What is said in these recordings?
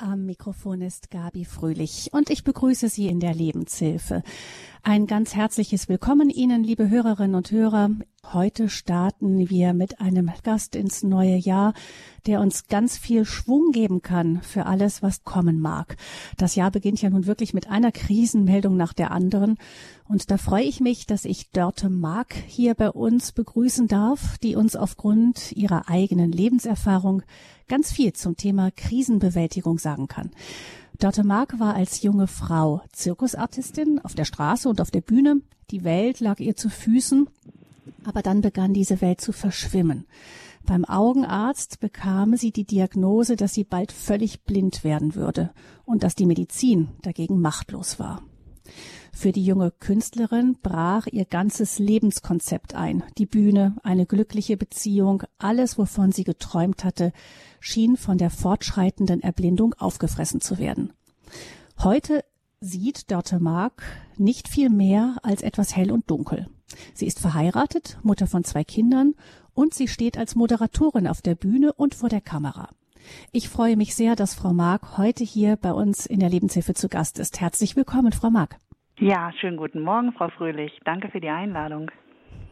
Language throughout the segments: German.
Am Mikrofon ist Gabi Fröhlich und ich begrüße Sie in der Lebenshilfe. Ein ganz herzliches Willkommen Ihnen, liebe Hörerinnen und Hörer. Heute starten wir mit einem Gast ins neue Jahr, der uns ganz viel Schwung geben kann für alles, was kommen mag. Das Jahr beginnt ja nun wirklich mit einer Krisenmeldung nach der anderen. Und da freue ich mich, dass ich Dörte Mark hier bei uns begrüßen darf, die uns aufgrund ihrer eigenen Lebenserfahrung ganz viel zum Thema Krisenbewältigung sagen kann. Dörte Mark war als junge Frau Zirkusartistin auf der Straße und auf der Bühne. Die Welt lag ihr zu Füßen, aber dann begann diese Welt zu verschwimmen. Beim Augenarzt bekam sie die Diagnose, dass sie bald völlig blind werden würde und dass die Medizin dagegen machtlos war. Für die junge Künstlerin brach ihr ganzes Lebenskonzept ein. Die Bühne, eine glückliche Beziehung, alles, wovon sie geträumt hatte, schien von der fortschreitenden Erblindung aufgefressen zu werden. Heute sieht Dörte Mark nicht viel mehr als etwas hell und dunkel. Sie ist verheiratet, Mutter von zwei Kindern und sie steht als Moderatorin auf der Bühne und vor der Kamera. Ich freue mich sehr, dass Frau Mark heute hier bei uns in der Lebenshilfe zu Gast ist. Herzlich willkommen, Frau Mark. Ja, schönen guten Morgen, Frau Fröhlich. Danke für die Einladung.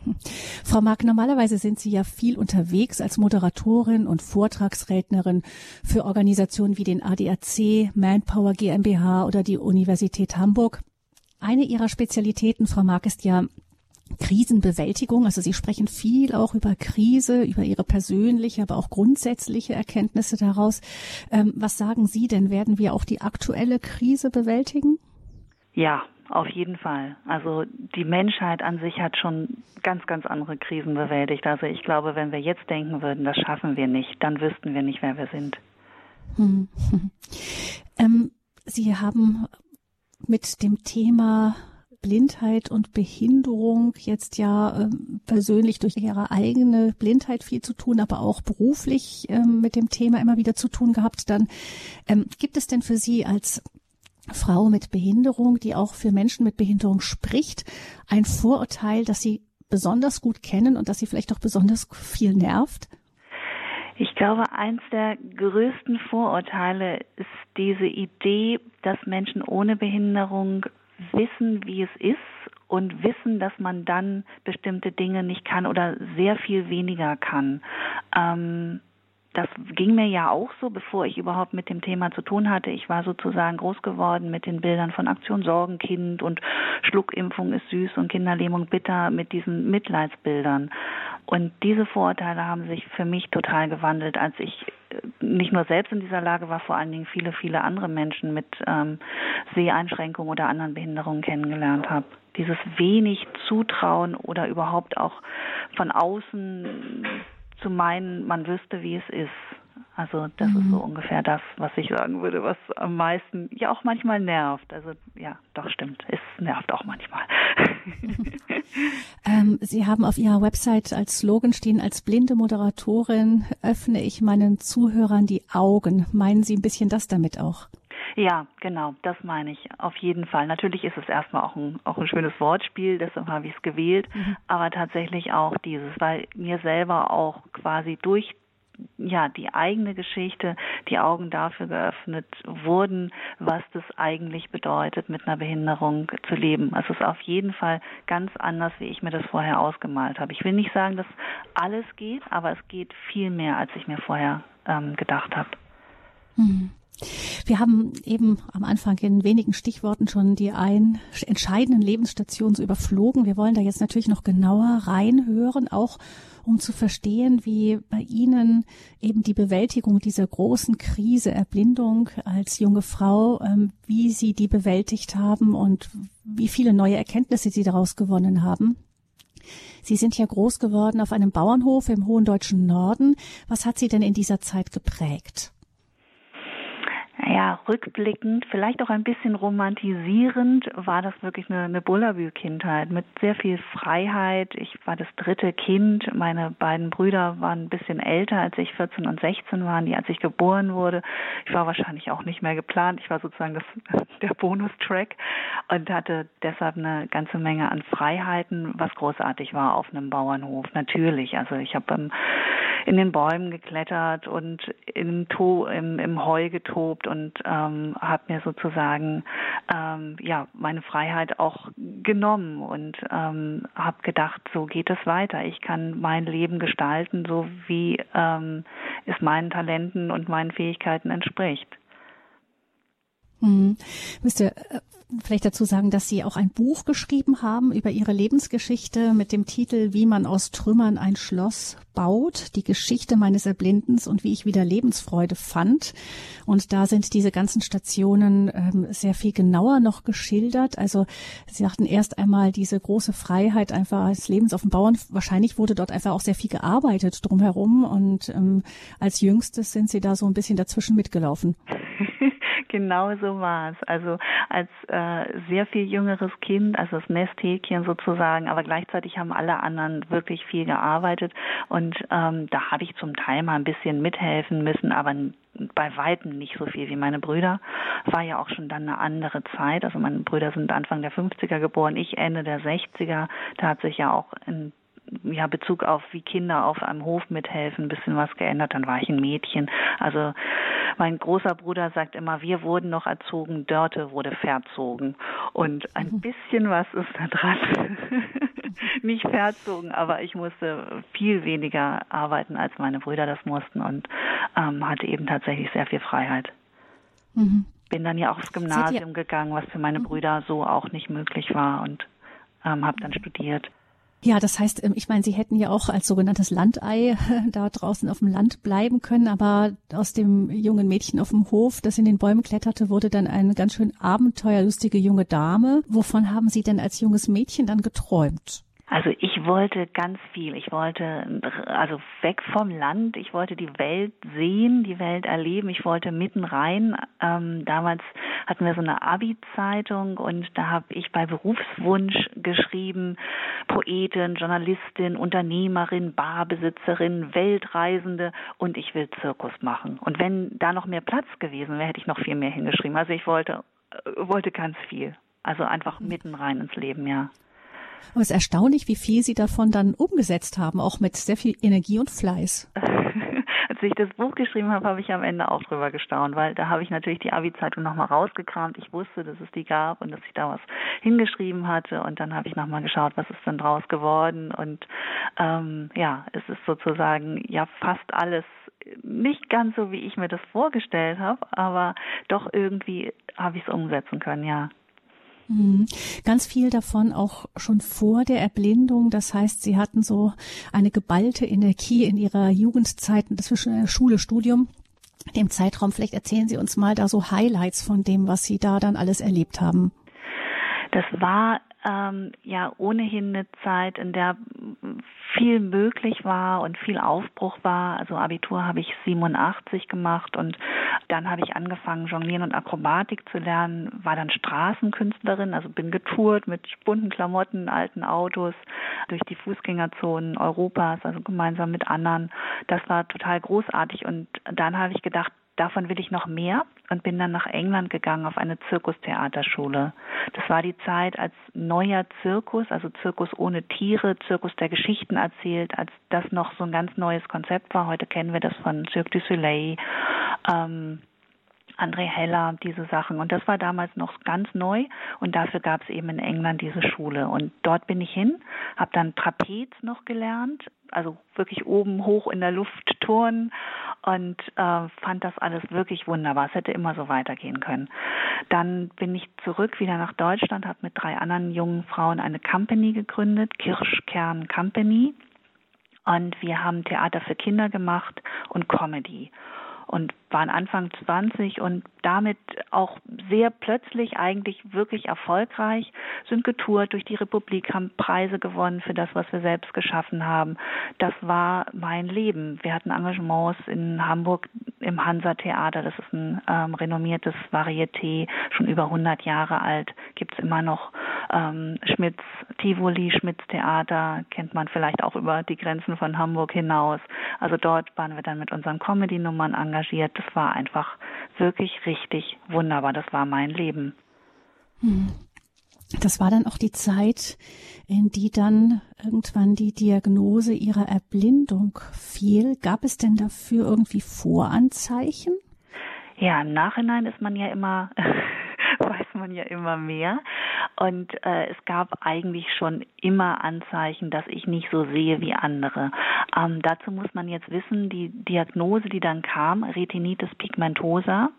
Frau Mark, normalerweise sind Sie ja viel unterwegs als Moderatorin und Vortragsrednerin für Organisationen wie den ADAC, Manpower GmbH oder die Universität Hamburg. Eine Ihrer Spezialitäten, Frau Mark, ist ja Krisenbewältigung. Also Sie sprechen viel auch über Krise, über Ihre persönliche, aber auch grundsätzliche Erkenntnisse daraus. Ähm, was sagen Sie denn? Werden wir auch die aktuelle Krise bewältigen? Ja, auf jeden Fall. Also die Menschheit an sich hat schon ganz, ganz andere Krisen bewältigt. Also ich glaube, wenn wir jetzt denken würden, das schaffen wir nicht, dann wüssten wir nicht, wer wir sind. Hm. Ähm, Sie haben mit dem Thema Blindheit und Behinderung jetzt ja ähm, persönlich durch ihre eigene Blindheit viel zu tun, aber auch beruflich ähm, mit dem Thema immer wieder zu tun gehabt. Dann ähm, gibt es denn für Sie als Frau mit Behinderung, die auch für Menschen mit Behinderung spricht, ein Vorurteil, das Sie besonders gut kennen und das Sie vielleicht auch besonders viel nervt? Ich glaube, eins der größten Vorurteile ist diese Idee, dass Menschen ohne Behinderung wissen, wie es ist und wissen, dass man dann bestimmte Dinge nicht kann oder sehr viel weniger kann. Ähm, das ging mir ja auch so, bevor ich überhaupt mit dem Thema zu tun hatte. Ich war sozusagen groß geworden mit den Bildern von Aktion Sorgenkind und Schluckimpfung ist süß und Kinderlähmung bitter mit diesen Mitleidsbildern. Und diese Vorurteile haben sich für mich total gewandelt, als ich äh, nicht nur selbst in dieser Lage war, vor allen Dingen viele, viele andere Menschen mit ähm, Seheinschränkungen oder anderen Behinderungen kennengelernt habe. Dieses wenig Zutrauen oder überhaupt auch von außen zu meinen, man wüsste, wie es ist. Also das mhm. ist so ungefähr das, was ich sagen würde, was am meisten ja auch manchmal nervt. Also ja, doch stimmt, es nervt auch manchmal. ähm, Sie haben auf Ihrer Website als Slogan stehen, als blinde Moderatorin öffne ich meinen Zuhörern die Augen. Meinen Sie ein bisschen das damit auch? Ja, genau, das meine ich auf jeden Fall. Natürlich ist es erstmal auch ein, auch ein schönes Wortspiel, deshalb habe ich es gewählt, mhm. aber tatsächlich auch dieses, weil mir selber auch quasi durch ja, die eigene Geschichte, die Augen dafür geöffnet wurden, was das eigentlich bedeutet, mit einer Behinderung zu leben. Also es ist auf jeden Fall ganz anders, wie ich mir das vorher ausgemalt habe. Ich will nicht sagen, dass alles geht, aber es geht viel mehr, als ich mir vorher ähm, gedacht habe. Mhm. Wir haben eben am Anfang in wenigen Stichworten schon die ein entscheidenden Lebensstationen so überflogen. Wir wollen da jetzt natürlich noch genauer reinhören, auch um zu verstehen, wie bei Ihnen eben die Bewältigung dieser großen Krise, Erblindung als junge Frau, ähm, wie Sie die bewältigt haben und wie viele neue Erkenntnisse Sie daraus gewonnen haben. Sie sind ja groß geworden auf einem Bauernhof im hohen deutschen Norden. Was hat Sie denn in dieser Zeit geprägt? Ja, rückblickend, vielleicht auch ein bisschen romantisierend, war das wirklich eine, eine Bullabü-Kindheit mit sehr viel Freiheit. Ich war das dritte Kind. Meine beiden Brüder waren ein bisschen älter, als ich 14 und 16 waren, die als ich geboren wurde. Ich war wahrscheinlich auch nicht mehr geplant. Ich war sozusagen das, der Bonustrack und hatte deshalb eine ganze Menge an Freiheiten, was großartig war auf einem Bauernhof. Natürlich. Also ich habe ähm, in den Bäumen geklettert und im, to im, im Heu getobt und und ähm, habe mir sozusagen ähm, ja meine Freiheit auch genommen und ähm, habe gedacht, so geht es weiter. Ich kann mein Leben gestalten, so wie ähm, es meinen Talenten und meinen Fähigkeiten entspricht. Hm. Müsste äh, vielleicht dazu sagen, dass Sie auch ein Buch geschrieben haben über Ihre Lebensgeschichte mit dem Titel Wie man aus Trümmern ein Schloss baut, die Geschichte meines Erblindens und wie ich wieder Lebensfreude fand. Und da sind diese ganzen Stationen ähm, sehr viel genauer noch geschildert. Also Sie sagten erst einmal diese große Freiheit einfach des Lebens auf dem Bauern. Wahrscheinlich wurde dort einfach auch sehr viel gearbeitet drumherum und ähm, als Jüngstes sind Sie da so ein bisschen dazwischen mitgelaufen. genau so war es. Also als äh, sehr viel jüngeres Kind, also das Nesthäkchen sozusagen, aber gleichzeitig haben alle anderen wirklich viel gearbeitet und ähm, da habe ich zum Teil mal ein bisschen mithelfen müssen, aber bei weitem nicht so viel wie meine Brüder. War ja auch schon dann eine andere Zeit. Also meine Brüder sind Anfang der 50er geboren, ich Ende der 60er. Da hat sich ja auch in ja, Bezug auf wie Kinder auf einem Hof mithelfen, ein bisschen was geändert. Dann war ich ein Mädchen. Also mein großer Bruder sagt immer, wir wurden noch erzogen, Dörte wurde verzogen. Und ein mhm. bisschen was ist da dran. Nicht verzogen, aber ich musste viel weniger arbeiten, als meine Brüder das mussten und ähm, hatte eben tatsächlich sehr viel Freiheit. Mhm. Bin dann ja auch aufs Gymnasium gegangen, was für meine mhm. Brüder so auch nicht möglich war und ähm, habe dann studiert. Ja, das heißt, ähm, ich meine, Sie hätten ja auch als sogenanntes Landei da draußen auf dem Land bleiben können, aber aus dem jungen Mädchen auf dem Hof, das in den Bäumen kletterte, wurde dann eine ganz schön abenteuerlustige junge Dame. Wovon haben Sie denn als junges Mädchen dann geträumt? Also ich wollte ganz viel. Ich wollte also weg vom Land. Ich wollte die Welt sehen, die Welt erleben. Ich wollte mitten rein. Ähm, damals hatten wir so eine Abi-Zeitung und da habe ich bei Berufswunsch geschrieben, Poetin, Journalistin, Unternehmerin, Barbesitzerin, Weltreisende und ich will Zirkus machen. Und wenn da noch mehr Platz gewesen wäre, hätte ich noch viel mehr hingeschrieben. Also ich wollte, äh, wollte ganz viel. Also einfach mitten rein ins Leben, ja. Aber es ist erstaunlich, wie viel Sie davon dann umgesetzt haben, auch mit sehr viel Energie und Fleiß. Als ich das Buch geschrieben habe, habe ich am Ende auch drüber gestaunt, weil da habe ich natürlich die Abi-Zeitung nochmal rausgekramt. Ich wusste, dass es die gab und dass ich da was hingeschrieben hatte. Und dann habe ich nochmal geschaut, was ist denn draus geworden. Und ähm, ja, es ist sozusagen ja fast alles nicht ganz so, wie ich mir das vorgestellt habe, aber doch irgendwie habe ich es umsetzen können, ja. Mhm. Ganz viel davon auch schon vor der Erblindung. Das heißt, Sie hatten so eine geballte Energie in Ihrer Jugendzeit zwischen Schule, Studium. Dem Zeitraum, vielleicht erzählen Sie uns mal da so Highlights von dem, was Sie da dann alles erlebt haben. Das war ähm, ja ohnehin eine Zeit, in der viel möglich war und viel Aufbruch war. Also Abitur habe ich 87 gemacht und dann habe ich angefangen, Jonglieren und Akrobatik zu lernen, war dann Straßenkünstlerin, also bin getourt mit bunten Klamotten, alten Autos durch die Fußgängerzonen Europas, also gemeinsam mit anderen. Das war total großartig und dann habe ich gedacht, davon will ich noch mehr und bin dann nach England gegangen auf eine Zirkustheaterschule. Das war die Zeit, als neuer Zirkus, also Zirkus ohne Tiere, Zirkus der Geschichten erzählt, als das noch so ein ganz neues Konzept war. Heute kennen wir das von Cirque du Soleil. Ähm, André Heller, diese Sachen. Und das war damals noch ganz neu und dafür gab es eben in England diese Schule. Und dort bin ich hin, habe dann Trapez noch gelernt, also wirklich oben hoch in der Luft turnen und äh, fand das alles wirklich wunderbar. Es hätte immer so weitergehen können. Dann bin ich zurück wieder nach Deutschland, habe mit drei anderen jungen Frauen eine Company gegründet, Kirschkern Company. Und wir haben Theater für Kinder gemacht und Comedy und waren Anfang 20 und damit auch sehr plötzlich eigentlich wirklich erfolgreich, sind getourt durch die Republik, haben Preise gewonnen für das, was wir selbst geschaffen haben. Das war mein Leben. Wir hatten Engagements in Hamburg im Hansa-Theater, das ist ein ähm, renommiertes Varieté, schon über 100 Jahre alt, gibt's immer noch ähm, Schmitz, Tivoli, Schmitz Theater, kennt man vielleicht auch über die Grenzen von Hamburg hinaus. Also dort waren wir dann mit unseren Comedy-Nummern engagiert. Das war einfach wirklich richtig wunderbar. Das war mein Leben. Hm. Das war dann auch die Zeit, in die dann irgendwann die Diagnose ihrer Erblindung fiel. Gab es denn dafür irgendwie Voranzeichen? Ja, im Nachhinein ist man ja immer weiß man ja immer mehr. Und äh, es gab eigentlich schon immer Anzeichen, dass ich nicht so sehe wie andere. Ähm, dazu muss man jetzt wissen, die Diagnose, die dann kam, Retinitis pigmentosa,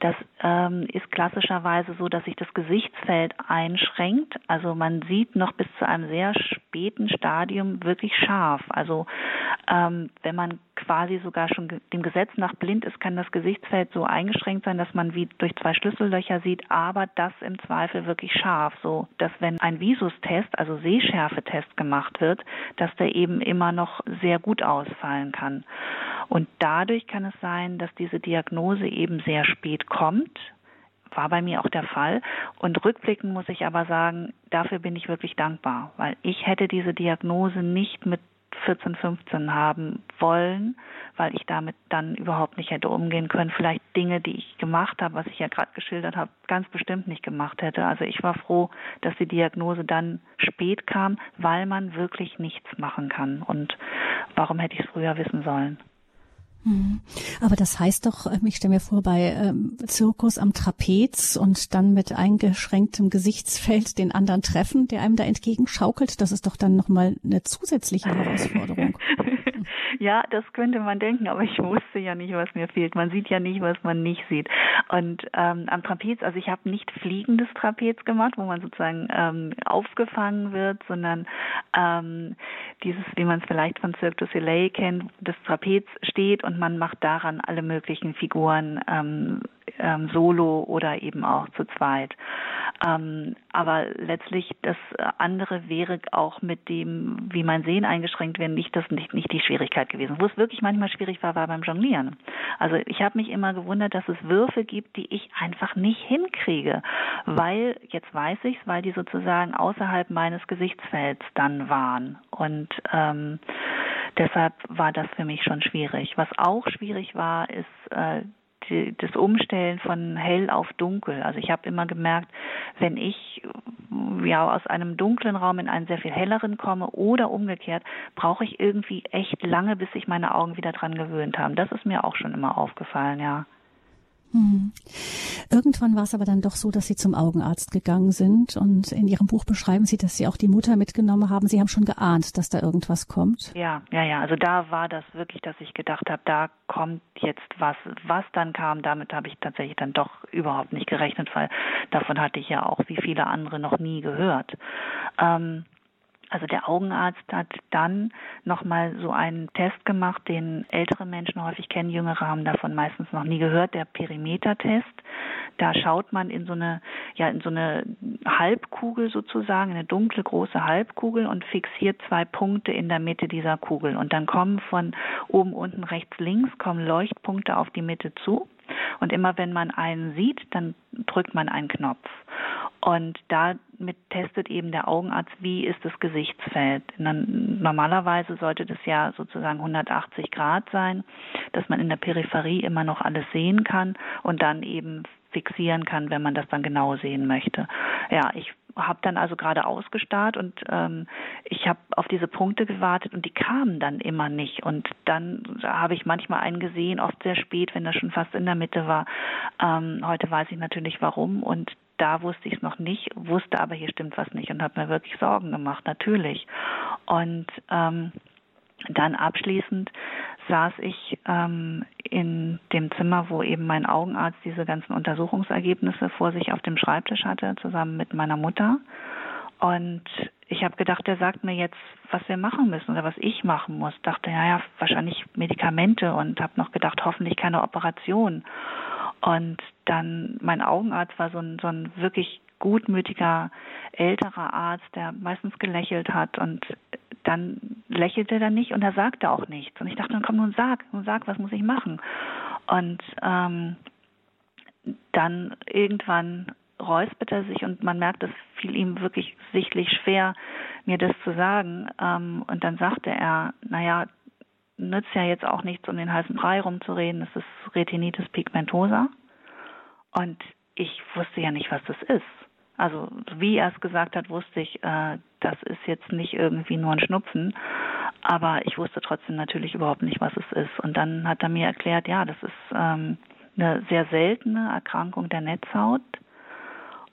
das ähm, ist klassischerweise so, dass sich das Gesichtsfeld einschränkt. Also man sieht noch bis zu einem sehr späten Stadium wirklich scharf. Also ähm, wenn man quasi sogar schon dem Gesetz nach blind ist, kann das Gesichtsfeld so eingeschränkt sein, dass man wie durch zwei Schlüssellöcher sieht, aber das im Zweifel wirklich scharf, so dass wenn ein Visustest, also Sehschärfetest gemacht wird, dass der eben immer noch sehr gut ausfallen kann. Und dadurch kann es sein, dass diese Diagnose eben sehr spät kommt, war bei mir auch der Fall. Und rückblickend muss ich aber sagen, dafür bin ich wirklich dankbar, weil ich hätte diese Diagnose nicht mit 14, 15 haben wollen, weil ich damit dann überhaupt nicht hätte umgehen können. Vielleicht Dinge, die ich gemacht habe, was ich ja gerade geschildert habe, ganz bestimmt nicht gemacht hätte. Also ich war froh, dass die Diagnose dann spät kam, weil man wirklich nichts machen kann. Und warum hätte ich es früher wissen sollen? Mhm. Aber das heißt doch, ähm, ich stelle mir vor, bei ähm, Zirkus am Trapez und dann mit eingeschränktem Gesichtsfeld den anderen treffen, der einem da entgegenschaukelt, das ist doch dann nochmal eine zusätzliche Herausforderung. Ja, das könnte man denken, aber ich wusste ja nicht, was mir fehlt. Man sieht ja nicht, was man nicht sieht. Und ähm, am Trapez, also ich habe nicht fliegendes Trapez gemacht, wo man sozusagen ähm, aufgefangen wird, sondern ähm, dieses, wie man es vielleicht von Cirque du Soleil kennt, das Trapez steht und man macht daran alle möglichen Figuren ähm, ähm, solo oder eben auch zu zweit. Ähm, aber letztlich das andere wäre auch mit dem, wie mein Sehen eingeschränkt wäre, nicht das nicht, nicht die Schwierigkeit gewesen. Wo es wirklich manchmal schwierig war, war beim Jonglieren. Also ich habe mich immer gewundert, dass es Würfe gibt, die ich einfach nicht hinkriege, weil jetzt weiß ich es, weil die sozusagen außerhalb meines Gesichtsfelds dann waren und ähm, deshalb war das für mich schon schwierig. Was auch schwierig war, ist äh, die, das Umstellen von hell auf dunkel. Also ich habe immer gemerkt, wenn ich ja aus einem dunklen Raum in einen sehr viel helleren komme oder umgekehrt, brauche ich irgendwie echt lange, bis sich meine Augen wieder dran gewöhnt haben. Das ist mir auch schon immer aufgefallen, ja. Hm. Irgendwann war es aber dann doch so, dass Sie zum Augenarzt gegangen sind und in Ihrem Buch beschreiben Sie, dass Sie auch die Mutter mitgenommen haben. Sie haben schon geahnt, dass da irgendwas kommt. Ja, ja, ja. Also da war das wirklich, dass ich gedacht habe, da kommt jetzt was. Was dann kam, damit habe ich tatsächlich dann doch überhaupt nicht gerechnet, weil davon hatte ich ja auch wie viele andere noch nie gehört. Ähm, also der Augenarzt hat dann nochmal so einen Test gemacht, den ältere Menschen häufig kennen, jüngere haben davon meistens noch nie gehört, der Perimetertest. Da schaut man in so eine, ja, in so eine Halbkugel sozusagen, eine dunkle große Halbkugel und fixiert zwei Punkte in der Mitte dieser Kugel. Und dann kommen von oben, unten, rechts, links, kommen Leuchtpunkte auf die Mitte zu. Und immer wenn man einen sieht, dann drückt man einen Knopf. Und damit testet eben der Augenarzt, wie ist das Gesichtsfeld. Normalerweise sollte das ja sozusagen 180 Grad sein, dass man in der Peripherie immer noch alles sehen kann und dann eben fixieren kann, wenn man das dann genau sehen möchte. Ja, ich habe dann also gerade ausgestarrt und ähm, ich habe auf diese Punkte gewartet und die kamen dann immer nicht. Und dann habe ich manchmal einen gesehen, oft sehr spät, wenn er schon fast in der Mitte war. Ähm, heute weiß ich natürlich warum und da wusste ich es noch nicht, wusste aber hier stimmt was nicht und habe mir wirklich Sorgen gemacht, natürlich. Und ähm, dann abschließend saß ich ähm, in dem Zimmer, wo eben mein Augenarzt diese ganzen Untersuchungsergebnisse vor sich auf dem Schreibtisch hatte, zusammen mit meiner Mutter. Und ich habe gedacht, er sagt mir jetzt, was wir machen müssen oder was ich machen muss. Dachte, ja, ja, wahrscheinlich Medikamente und habe noch gedacht, hoffentlich keine Operation. Und dann mein Augenarzt war so ein, so ein wirklich gutmütiger älterer Arzt, der meistens gelächelt hat und dann lächelte er nicht und er sagte auch nichts. Und ich dachte, komm nun sag, nun sag, was muss ich machen? Und ähm, dann irgendwann räusperte er sich und man merkt, es fiel ihm wirklich sichtlich schwer, mir das zu sagen. Ähm, und dann sagte er, naja, nützt ja jetzt auch nichts, um den heißen Brei rumzureden, es ist Retinitis pigmentosa. Und ich wusste ja nicht, was das ist. Also wie er es gesagt hat, wusste ich, äh, das ist jetzt nicht irgendwie nur ein Schnupfen, aber ich wusste trotzdem natürlich überhaupt nicht, was es ist. Und dann hat er mir erklärt, ja, das ist ähm, eine sehr seltene Erkrankung der Netzhaut.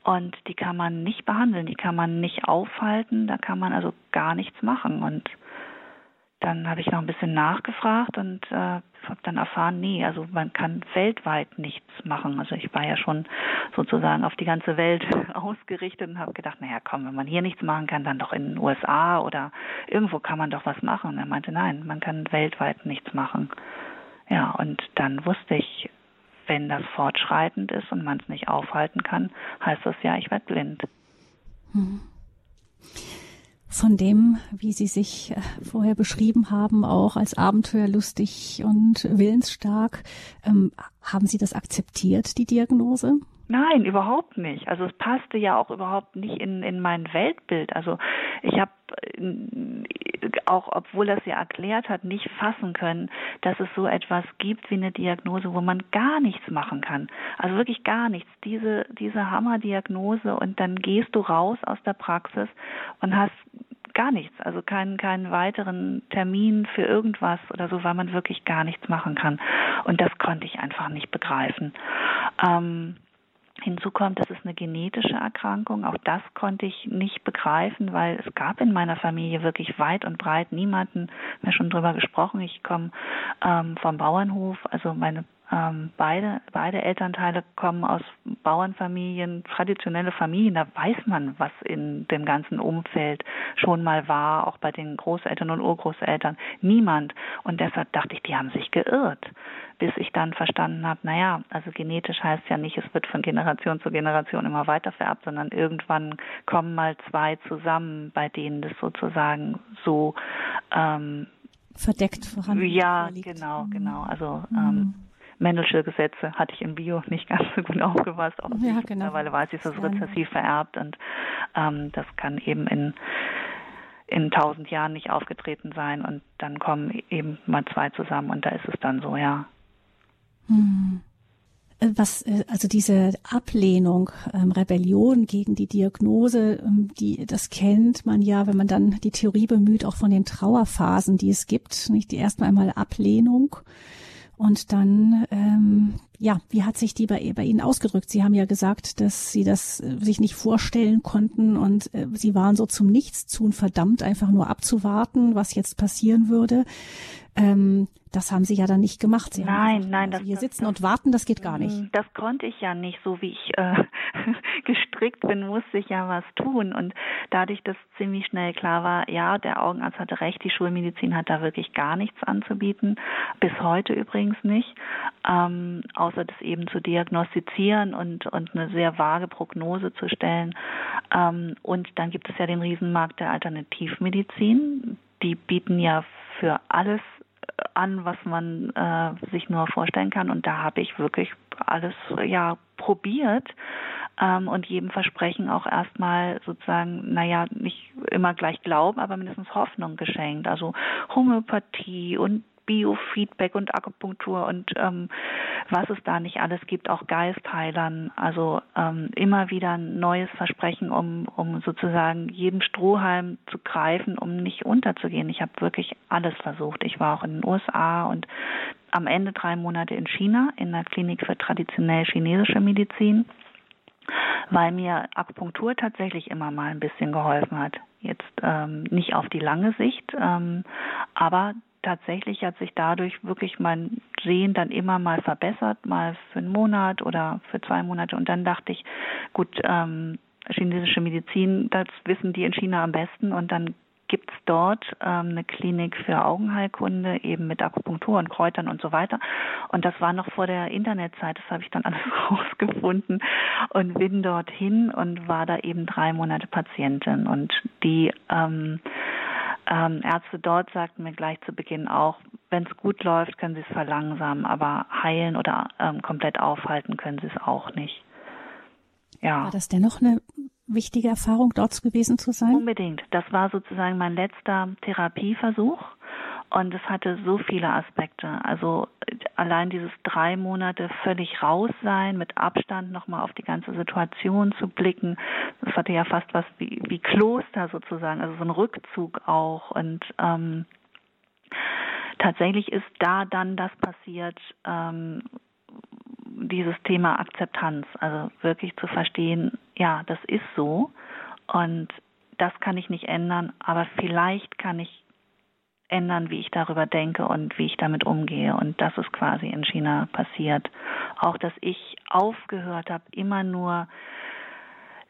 Und die kann man nicht behandeln, die kann man nicht aufhalten, da kann man also gar nichts machen. Und dann habe ich noch ein bisschen nachgefragt und äh, habe dann erfahren, nee, also man kann weltweit nichts machen. Also ich war ja schon sozusagen auf die ganze Welt ausgerichtet und habe gedacht, naja, komm, wenn man hier nichts machen kann, dann doch in den USA oder irgendwo kann man doch was machen. Er meinte, nein, man kann weltweit nichts machen. Ja, und dann wusste ich, wenn das fortschreitend ist und man es nicht aufhalten kann, heißt das ja, ich werde blind. Hm von dem, wie Sie sich äh, vorher beschrieben haben, auch als abenteuerlustig und willensstark. Ähm, haben Sie das akzeptiert, die Diagnose? Nein, überhaupt nicht. Also es passte ja auch überhaupt nicht in, in mein Weltbild. Also ich habe auch, obwohl er es ja erklärt hat, nicht fassen können, dass es so etwas gibt wie eine Diagnose, wo man gar nichts machen kann. Also wirklich gar nichts. Diese, diese Hammerdiagnose und dann gehst du raus aus der Praxis und hast gar nichts, also keinen, keinen weiteren Termin für irgendwas oder so, weil man wirklich gar nichts machen kann. Und das konnte ich einfach nicht begreifen. Ähm, Hinzu kommt, das ist eine genetische Erkrankung. Auch das konnte ich nicht begreifen, weil es gab in meiner Familie wirklich weit und breit niemanden, haben schon drüber gesprochen, ich komme ähm, vom Bauernhof, also meine ähm, beide, beide Elternteile kommen aus Bauernfamilien, traditionelle Familien. Da weiß man, was in dem ganzen Umfeld schon mal war, auch bei den Großeltern und Urgroßeltern. Niemand. Und deshalb dachte ich, die haben sich geirrt, bis ich dann verstanden habe, naja, also genetisch heißt ja nicht, es wird von Generation zu Generation immer weiter vererbt, sondern irgendwann kommen mal zwei zusammen, bei denen das sozusagen so ähm, verdeckt vorhanden Ja, liegt. genau, genau. Also mhm. Mendelsche Gesetze hatte ich im Bio nicht ganz so gut aufgepasst. Auch ja, genau. Mittlerweile weiß ich, dass es rezessiv vererbt und ähm, das kann eben in in tausend Jahren nicht aufgetreten sein und dann kommen eben mal zwei zusammen und da ist es dann so, ja. Hm. Äh, was, äh, also diese Ablehnung, ähm, Rebellion gegen die Diagnose, ähm, die, das kennt man ja, wenn man dann die Theorie bemüht, auch von den Trauerphasen, die es gibt, nicht? Die erstmal einmal Ablehnung, und dann, ähm, ja, wie hat sich die bei, bei Ihnen ausgedrückt? Sie haben ja gesagt, dass Sie das äh, sich nicht vorstellen konnten und äh, Sie waren so zum Nichtstun verdammt, einfach nur abzuwarten, was jetzt passieren würde. Ähm, das haben Sie ja dann nicht gemacht. Sie nein, gesagt, nein, also das, hier sitzen das, und warten, das geht gar nicht. Mm, das konnte ich ja nicht, so wie ich äh, gestrickt bin, musste ich ja was tun. Und dadurch, dass ziemlich schnell klar war, ja, der Augenarzt hatte recht, die Schulmedizin hat da wirklich gar nichts anzubieten, bis heute übrigens nicht, ähm, außer das eben zu diagnostizieren und und eine sehr vage Prognose zu stellen. Ähm, und dann gibt es ja den Riesenmarkt der Alternativmedizin. Die bieten ja für alles an, was man äh, sich nur vorstellen kann. Und da habe ich wirklich alles ja probiert ähm, und jedem Versprechen auch erstmal sozusagen, naja, nicht immer gleich Glauben, aber mindestens Hoffnung geschenkt. Also Homöopathie und Biofeedback und Akupunktur und ähm, was es da nicht alles gibt, auch Geistheilern. Also ähm, immer wieder ein neues Versprechen, um, um sozusagen jeden Strohhalm zu greifen, um nicht unterzugehen. Ich habe wirklich alles versucht. Ich war auch in den USA und am Ende drei Monate in China in der Klinik für traditionell chinesische Medizin weil mir Akupunktur tatsächlich immer mal ein bisschen geholfen hat. Jetzt ähm, nicht auf die lange Sicht, ähm, aber tatsächlich hat sich dadurch wirklich mein Sehen dann immer mal verbessert, mal für einen Monat oder für zwei Monate. Und dann dachte ich, gut, ähm, chinesische Medizin, das wissen die in China am besten. Und dann gibt es dort ähm, eine Klinik für Augenheilkunde, eben mit Akupunktur und Kräutern und so weiter. Und das war noch vor der Internetzeit, das habe ich dann alles rausgefunden und bin dorthin und war da eben drei Monate Patientin. Und die ähm, ähm, Ärzte dort sagten mir gleich zu Beginn auch, wenn es gut läuft, können sie es verlangsamen, aber heilen oder ähm, komplett aufhalten können sie es auch nicht. Ja. War das dennoch eine wichtige Erfahrung, dort gewesen zu sein? Unbedingt. Das war sozusagen mein letzter Therapieversuch. Und es hatte so viele Aspekte. Also allein dieses drei Monate völlig raus sein, mit Abstand nochmal auf die ganze Situation zu blicken. Das hatte ja fast was wie, wie Kloster sozusagen, also so ein Rückzug auch. Und ähm, tatsächlich ist da dann das passiert, ähm, dieses Thema Akzeptanz, also wirklich zu verstehen, ja, das ist so und das kann ich nicht ändern, aber vielleicht kann ich ändern, wie ich darüber denke und wie ich damit umgehe. Und das ist quasi in China passiert. Auch, dass ich aufgehört habe, immer nur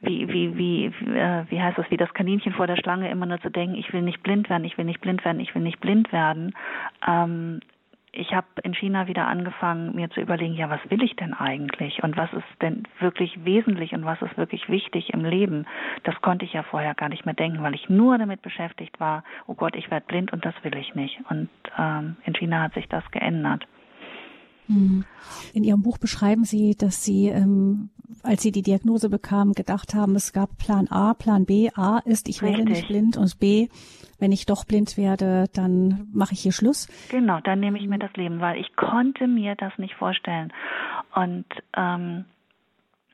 wie, wie, wie, äh, wie heißt das, wie das Kaninchen vor der Schlange immer nur zu denken, ich will nicht blind werden, ich will nicht blind werden, ich will nicht blind werden. Ähm, ich habe in China wieder angefangen, mir zu überlegen, ja, was will ich denn eigentlich und was ist denn wirklich wesentlich und was ist wirklich wichtig im Leben. Das konnte ich ja vorher gar nicht mehr denken, weil ich nur damit beschäftigt war, oh Gott, ich werde blind und das will ich nicht. Und ähm, in China hat sich das geändert. Hm. In Ihrem Buch beschreiben Sie, dass Sie, ähm, als Sie die Diagnose bekamen, gedacht haben, es gab Plan A, Plan B. A ist, ich Richtig. werde nicht blind und B, wenn ich doch blind werde, dann mache ich hier Schluss. Genau, dann nehme ich mir das Leben, weil ich konnte mir das nicht vorstellen. Und ähm,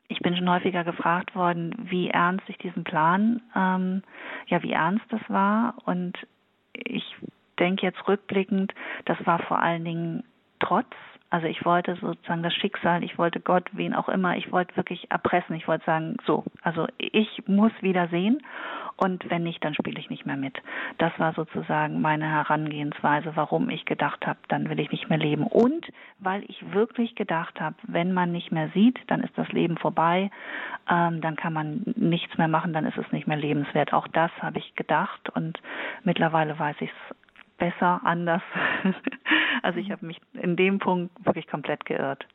ich bin schon häufiger gefragt worden, wie ernst ich diesen Plan, ähm, ja, wie ernst das war. Und ich denke jetzt rückblickend, das war vor allen Dingen Trotz also ich wollte sozusagen das Schicksal, ich wollte Gott, wen auch immer, ich wollte wirklich erpressen. Ich wollte sagen, so, also ich muss wieder sehen und wenn nicht, dann spiele ich nicht mehr mit. Das war sozusagen meine Herangehensweise, warum ich gedacht habe, dann will ich nicht mehr leben. Und weil ich wirklich gedacht habe, wenn man nicht mehr sieht, dann ist das Leben vorbei, ähm, dann kann man nichts mehr machen, dann ist es nicht mehr lebenswert. Auch das habe ich gedacht und mittlerweile weiß ich es besser, anders. also ich habe mich in dem Punkt wirklich komplett geirrt.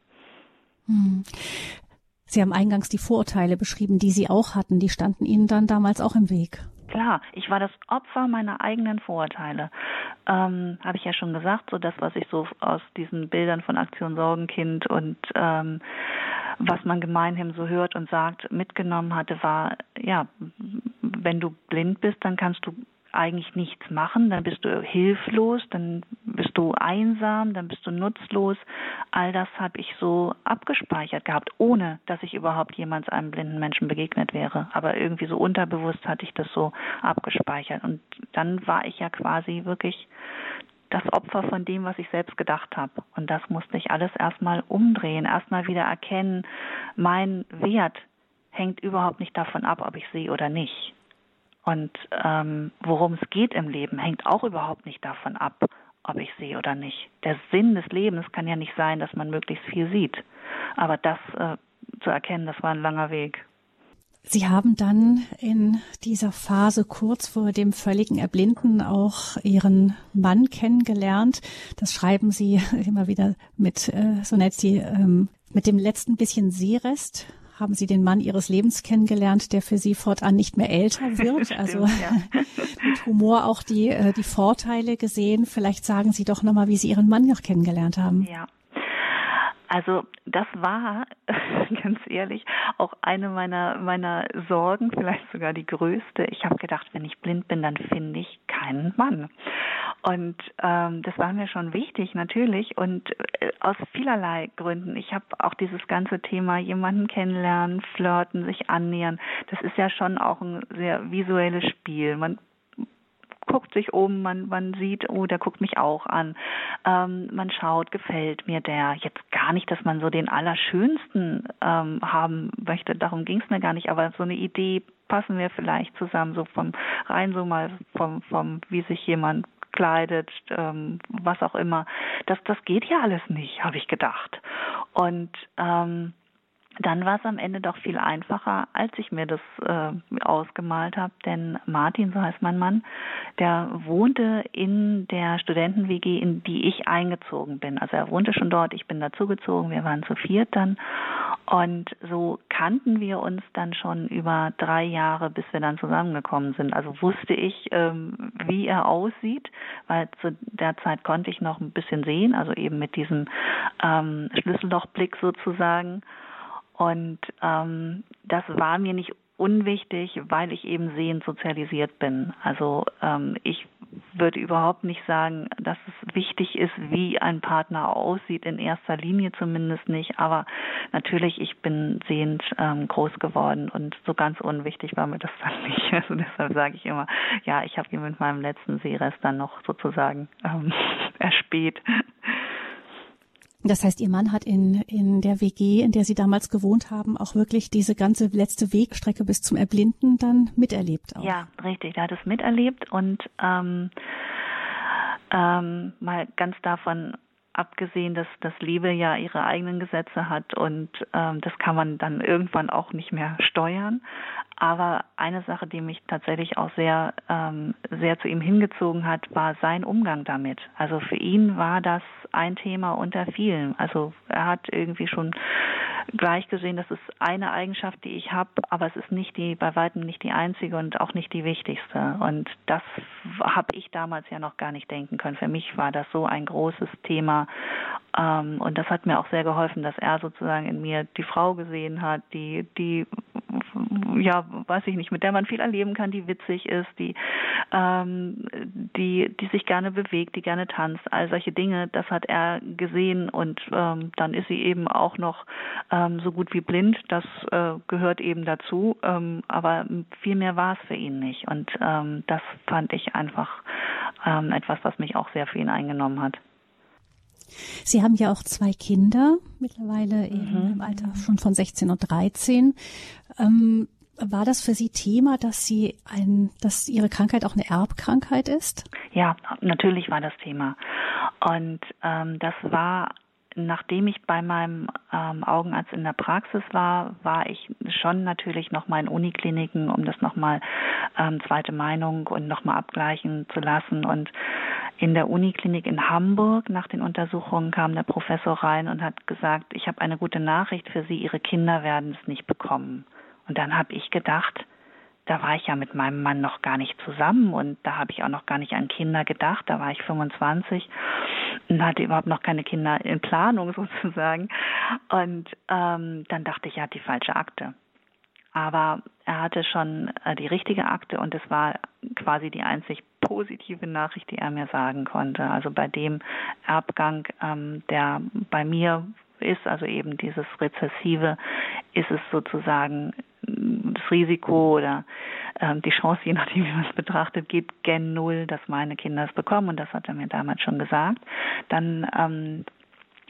Hm. Sie haben eingangs die Vorurteile beschrieben, die Sie auch hatten. Die standen Ihnen dann damals auch im Weg. Klar, ich war das Opfer meiner eigenen Vorurteile. Ähm, Habe ich ja schon gesagt, so das, was ich so aus diesen Bildern von Aktion Sorgenkind und ähm, was man gemeinhin so hört und sagt, mitgenommen hatte, war, ja, wenn du blind bist, dann kannst du eigentlich nichts machen, dann bist du hilflos, dann bist du einsam, dann bist du nutzlos. All das habe ich so abgespeichert gehabt, ohne dass ich überhaupt jemals einem blinden Menschen begegnet wäre. Aber irgendwie so unterbewusst hatte ich das so abgespeichert. Und dann war ich ja quasi wirklich das Opfer von dem, was ich selbst gedacht habe. Und das musste ich alles erstmal umdrehen, erstmal wieder erkennen, mein Wert hängt überhaupt nicht davon ab, ob ich sehe oder nicht. Und ähm, worum es geht im Leben, hängt auch überhaupt nicht davon ab, ob ich sehe oder nicht. Der Sinn des Lebens kann ja nicht sein, dass man möglichst viel sieht. Aber das äh, zu erkennen, das war ein langer Weg. Sie haben dann in dieser Phase kurz vor dem völligen Erblinden auch Ihren Mann kennengelernt. Das schreiben Sie immer wieder mit, äh, so nennt Sie, ähm, mit dem letzten bisschen Seerest haben Sie den Mann Ihres Lebens kennengelernt, der für Sie fortan nicht mehr älter wird. Also mit Humor auch die, äh, die Vorteile gesehen. Vielleicht sagen Sie doch nochmal, wie Sie Ihren Mann noch kennengelernt haben. Ja. Also das war, ganz ehrlich, auch eine meiner meiner Sorgen, vielleicht sogar die größte. Ich habe gedacht, wenn ich blind bin, dann finde ich keinen Mann. Und ähm, das war mir schon wichtig, natürlich, und äh, aus vielerlei Gründen. Ich habe auch dieses ganze Thema jemanden kennenlernen, flirten, sich annähern. Das ist ja schon auch ein sehr visuelles Spiel. Man guckt sich um, man, man sieht, oh, der guckt mich auch an. Ähm, man schaut, gefällt mir der. Jetzt gar nicht, dass man so den Allerschönsten ähm, haben möchte, darum ging es mir gar nicht, aber so eine Idee passen wir vielleicht zusammen, so vom rein so mal vom, vom wie sich jemand kleidet, ähm, was auch immer. Das, das geht ja alles nicht, habe ich gedacht. Und ähm, dann war es am Ende doch viel einfacher, als ich mir das äh, ausgemalt habe. Denn Martin, so heißt mein Mann, der wohnte in der Studenten-WG, in die ich eingezogen bin. Also er wohnte schon dort, ich bin dazugezogen, wir waren zu viert dann. Und so kannten wir uns dann schon über drei Jahre, bis wir dann zusammengekommen sind. Also wusste ich, ähm, wie er aussieht, weil zu der Zeit konnte ich noch ein bisschen sehen, also eben mit diesem ähm, Schlüssellochblick sozusagen. Und ähm, das war mir nicht unwichtig, weil ich eben sehend sozialisiert bin. Also ähm, ich würde überhaupt nicht sagen, dass es wichtig ist, wie ein Partner aussieht, in erster Linie zumindest nicht. Aber natürlich, ich bin sehend ähm, groß geworden und so ganz unwichtig war mir das dann nicht. Also deshalb sage ich immer, ja, ich habe ihn mit meinem letzten Seerest dann noch sozusagen ähm, erspäht. Das heißt, Ihr Mann hat in, in der WG, in der Sie damals gewohnt haben, auch wirklich diese ganze letzte Wegstrecke bis zum Erblinden dann miterlebt. Auch. Ja, richtig. Er hat es miterlebt und ähm, ähm, mal ganz davon abgesehen, dass das Liebe ja ihre eigenen Gesetze hat und ähm, das kann man dann irgendwann auch nicht mehr steuern. Aber eine Sache, die mich tatsächlich auch sehr, ähm, sehr zu ihm hingezogen hat, war sein Umgang damit. Also für ihn war das ein Thema unter vielen. Also er hat irgendwie schon gleich gesehen, das ist eine Eigenschaft, die ich habe, aber es ist nicht die, bei weitem nicht die einzige und auch nicht die wichtigste. Und das habe ich damals ja noch gar nicht denken können. Für mich war das so ein großes Thema. Ähm, und das hat mir auch sehr geholfen, dass er sozusagen in mir die Frau gesehen hat, die, die ja, weiß ich nicht, mit der man viel erleben kann, die witzig ist, die, ähm, die, die sich gerne bewegt, die gerne tanzt, all solche Dinge, das hat er gesehen und ähm, dann ist sie eben auch noch ähm, so gut wie blind, das äh, gehört eben dazu, ähm, aber viel mehr war es für ihn nicht und ähm, das fand ich einfach ähm, etwas, was mich auch sehr für ihn eingenommen hat. Sie haben ja auch zwei Kinder, mittlerweile mhm. im Alter schon von 16 und 13. Ähm, war das für Sie Thema, dass Sie ein, dass Ihre Krankheit auch eine Erbkrankheit ist? Ja, natürlich war das Thema. Und ähm, das war nachdem ich bei meinem ähm, Augenarzt in der Praxis war, war ich schon natürlich noch mal in Unikliniken, um das noch mal ähm, zweite Meinung und noch mal abgleichen zu lassen. Und in der Uniklinik in Hamburg nach den Untersuchungen kam der Professor rein und hat gesagt, ich habe eine gute Nachricht für Sie, Ihre Kinder werden es nicht bekommen. Und dann habe ich gedacht, da war ich ja mit meinem Mann noch gar nicht zusammen und da habe ich auch noch gar nicht an Kinder gedacht. Da war ich 25 und hatte überhaupt noch keine Kinder in Planung sozusagen. Und ähm, dann dachte ich, er hat die falsche Akte. Aber er hatte schon äh, die richtige Akte und es war quasi die einzig positive Nachricht, die er mir sagen konnte. Also bei dem Erbgang, ähm, der bei mir ist, also eben dieses Rezessive, ist es sozusagen das Risiko oder ähm, die Chance, je nachdem, wie man es betrachtet, geht gen Null, dass meine Kinder es bekommen. Und das hat er mir damals schon gesagt. Dann ähm,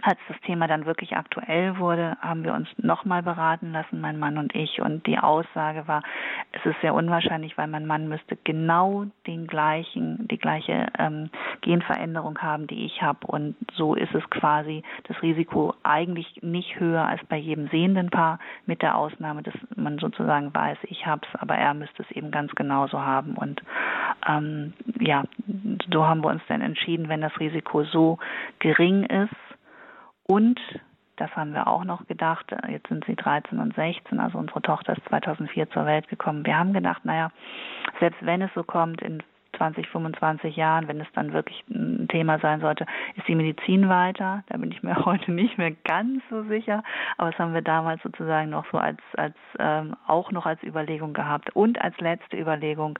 als das Thema dann wirklich aktuell wurde, haben wir uns nochmal beraten lassen, mein Mann und ich. Und die Aussage war, es ist sehr unwahrscheinlich, weil mein Mann müsste genau den gleichen, die gleiche ähm, Genveränderung haben, die ich habe. Und so ist es quasi das Risiko eigentlich nicht höher als bei jedem sehenden Paar, mit der Ausnahme, dass man sozusagen weiß, ich habe es, aber er müsste es eben ganz genauso haben. Und ähm, ja, so haben wir uns dann entschieden, wenn das Risiko so gering ist, und das haben wir auch noch gedacht, jetzt sind sie 13 und 16, also unsere Tochter ist 2004 zur Welt gekommen. Wir haben gedacht, naja, selbst wenn es so kommt, in 20, 25 Jahren, wenn es dann wirklich ein Thema sein sollte, ist die Medizin weiter. Da bin ich mir heute nicht mehr ganz so sicher. Aber das haben wir damals sozusagen noch so als, als ähm, auch noch als Überlegung gehabt. Und als letzte Überlegung,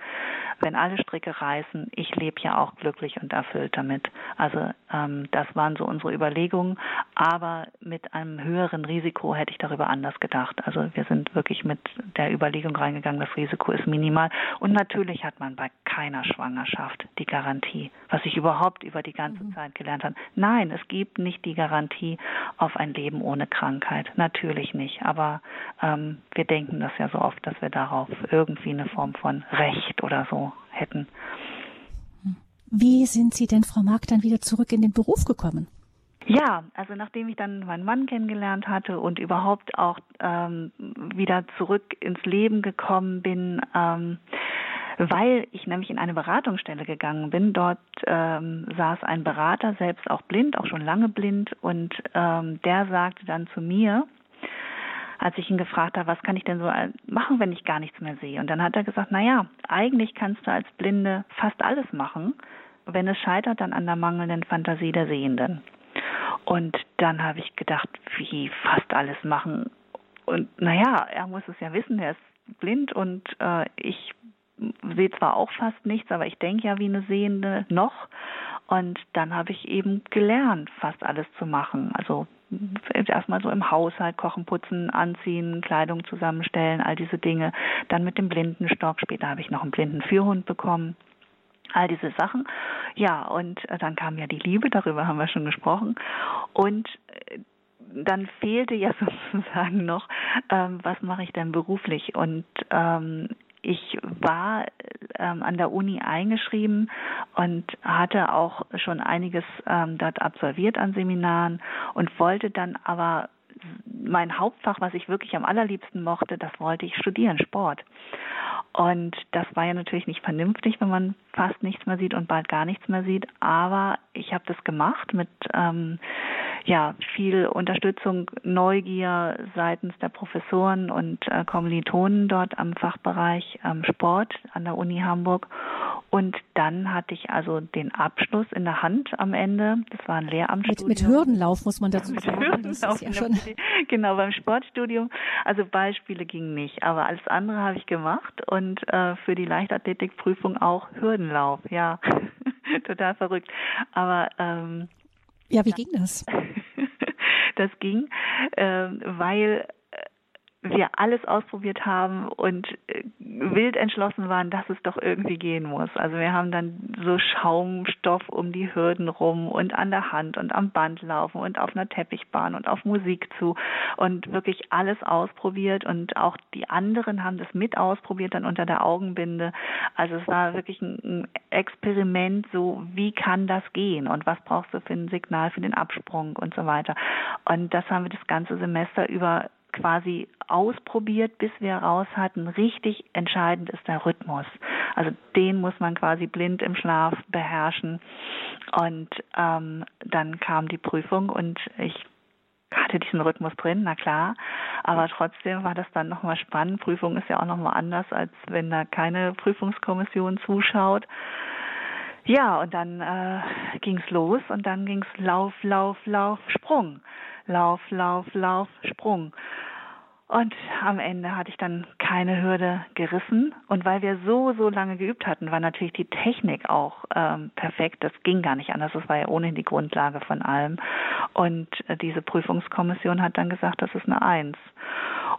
wenn alle Stricke reißen, ich lebe ja auch glücklich und erfüllt damit. Also ähm, das waren so unsere Überlegungen. Aber mit einem höheren Risiko hätte ich darüber anders gedacht. Also wir sind wirklich mit der Überlegung reingegangen, das Risiko ist minimal. Und natürlich hat man bei keiner Schwangerschaft Schwangerschaft die Garantie, was ich überhaupt über die ganze mhm. Zeit gelernt habe. Nein, es gibt nicht die Garantie auf ein Leben ohne Krankheit. Natürlich nicht. Aber ähm, wir denken das ja so oft, dass wir darauf irgendwie eine Form von Recht oder so hätten. Wie sind Sie denn, Frau Mark, dann wieder zurück in den Beruf gekommen? Ja, also nachdem ich dann meinen Mann kennengelernt hatte und überhaupt auch ähm, wieder zurück ins Leben gekommen bin, ähm, weil ich nämlich in eine Beratungsstelle gegangen bin. Dort ähm, saß ein Berater, selbst auch blind, auch schon lange blind, und ähm, der sagte dann zu mir, als ich ihn gefragt habe, was kann ich denn so machen, wenn ich gar nichts mehr sehe? Und dann hat er gesagt, na ja, eigentlich kannst du als Blinde fast alles machen. Wenn es scheitert, dann an der mangelnden Fantasie der Sehenden. Und dann habe ich gedacht, wie fast alles machen. Und naja, er muss es ja wissen, er ist blind und äh, ich sehe zwar auch fast nichts, aber ich denke ja wie eine Sehende noch. Und dann habe ich eben gelernt, fast alles zu machen. Also erstmal so im Haushalt kochen, putzen, anziehen, Kleidung zusammenstellen, all diese Dinge. Dann mit dem Blindenstock. Später habe ich noch einen blinden Führhund bekommen. all diese Sachen. Ja, und dann kam ja die Liebe, darüber haben wir schon gesprochen. Und äh, dann fehlte ja sozusagen noch, ähm, was mache ich denn beruflich? Und ähm, ich war ähm, an der Uni eingeschrieben und hatte auch schon einiges ähm, dort absolviert an Seminaren und wollte dann aber mein Hauptfach, was ich wirklich am allerliebsten mochte, das wollte ich studieren, Sport. Und das war ja natürlich nicht vernünftig, wenn man fast nichts mehr sieht und bald gar nichts mehr sieht. Aber ich habe das gemacht mit ähm, ja viel Unterstützung, Neugier seitens der Professoren und äh, Kommilitonen dort am Fachbereich ähm, Sport an der Uni Hamburg. Und dann hatte ich also den Abschluss in der Hand am Ende. Das war ein Lehramtsstudium. Mit, mit Hürdenlauf muss man dazu sagen. Hürdenlauf, ja schon genau beim Sportstudium. Also Beispiele gingen nicht, aber alles andere habe ich gemacht und äh, für die Leichtathletikprüfung auch Hürdenlauf. Ja, total verrückt. Aber ähm, ja, wie ging das? das ging, äh, weil wir alles ausprobiert haben und äh, wild entschlossen waren, dass es doch irgendwie gehen muss. Also wir haben dann so Schaumstoff um die Hürden rum und an der Hand und am Band laufen und auf einer Teppichbahn und auf Musik zu und wirklich alles ausprobiert und auch die anderen haben das mit ausprobiert dann unter der Augenbinde. Also es war wirklich ein Experiment, so wie kann das gehen und was brauchst du für ein Signal für den Absprung und so weiter. Und das haben wir das ganze Semester über quasi ausprobiert, bis wir raus hatten. Richtig entscheidend ist der Rhythmus. Also den muss man quasi blind im Schlaf beherrschen. Und ähm, dann kam die Prüfung und ich hatte diesen Rhythmus drin, na klar. Aber trotzdem war das dann nochmal spannend. Prüfung ist ja auch nochmal anders, als wenn da keine Prüfungskommission zuschaut. Ja, und dann äh, ging's los und dann ging's Lauf, Lauf, Lauf, Sprung. Lauf, Lauf, Lauf, Sprung. Und am Ende hatte ich dann keine Hürde gerissen. Und weil wir so, so lange geübt hatten, war natürlich die Technik auch ähm, perfekt. Das ging gar nicht anders. Das war ja ohnehin die Grundlage von allem. Und äh, diese Prüfungskommission hat dann gesagt, das ist eine Eins.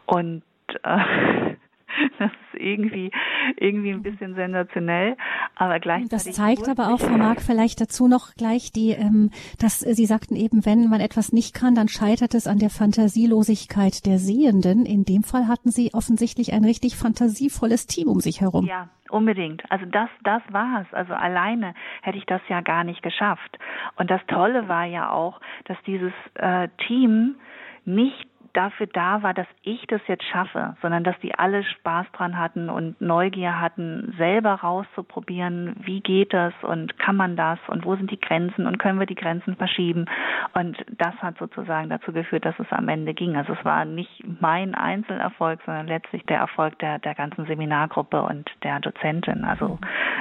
Und äh, Das ist irgendwie, irgendwie ein bisschen sensationell, aber gleichzeitig. Das zeigt aber auch, Frau Mark, vielleicht dazu noch gleich die, ähm, dass Sie sagten eben, wenn man etwas nicht kann, dann scheitert es an der Fantasielosigkeit der Sehenden. In dem Fall hatten Sie offensichtlich ein richtig fantasievolles Team um sich herum. Ja, unbedingt. Also das, das war's. Also alleine hätte ich das ja gar nicht geschafft. Und das Tolle war ja auch, dass dieses äh, Team nicht dafür da war, dass ich das jetzt schaffe, sondern dass die alle Spaß dran hatten und Neugier hatten, selber rauszuprobieren, wie geht das und kann man das und wo sind die Grenzen und können wir die Grenzen verschieben. Und das hat sozusagen dazu geführt, dass es am Ende ging. Also es war nicht mein Einzelerfolg, sondern letztlich der Erfolg der, der ganzen Seminargruppe und der Dozentin. Also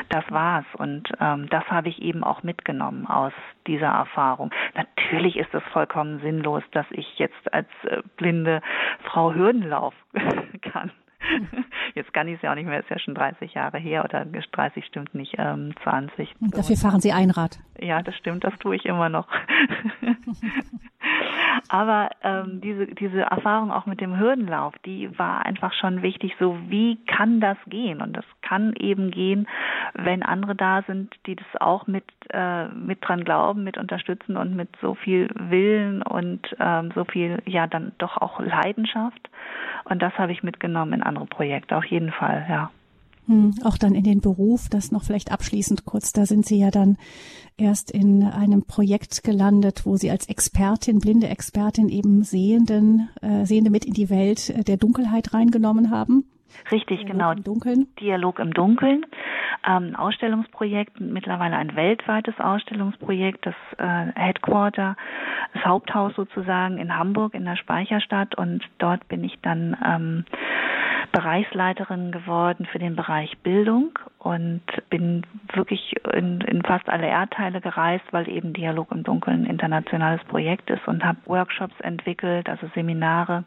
das war's. Und ähm, das habe ich eben auch mitgenommen aus dieser Erfahrung. Natürlich ist es vollkommen sinnlos, dass ich jetzt als äh, blinde Frau Hürdenlauf kann. Jetzt kann ich es ja auch nicht mehr, ist ja schon 30 Jahre her oder 30 stimmt nicht, ähm, 20. Und dafür fahren Sie Einrad. Ja, das stimmt, das tue ich immer noch. Aber ähm, diese, diese Erfahrung auch mit dem Hürdenlauf, die war einfach schon wichtig, so wie kann das gehen? Und das kann eben gehen, wenn andere da sind, die das auch mit, äh, mit dran glauben, mit unterstützen und mit so viel Willen und ähm, so viel, ja, dann doch auch Leidenschaft. Und das habe ich mitgenommen in andere Projekte, auf jeden Fall, ja. Hm, auch dann in den Beruf, das noch vielleicht abschließend kurz, da sind Sie ja dann erst in einem Projekt gelandet, wo Sie als Expertin, blinde Expertin eben Sehenden, äh, Sehende mit in die Welt äh, der Dunkelheit reingenommen haben. Richtig, Dialog genau. Im Dunkeln. Dialog im Dunkeln. Ähm, Ausstellungsprojekt, mittlerweile ein weltweites Ausstellungsprojekt, das äh, Headquarter, das Haupthaus sozusagen in Hamburg in der Speicherstadt und dort bin ich dann ähm, Bereichsleiterin geworden für den Bereich Bildung und bin wirklich in, in fast alle Erdteile gereist, weil eben Dialog im Dunkeln ein internationales Projekt ist und habe Workshops entwickelt, also Seminare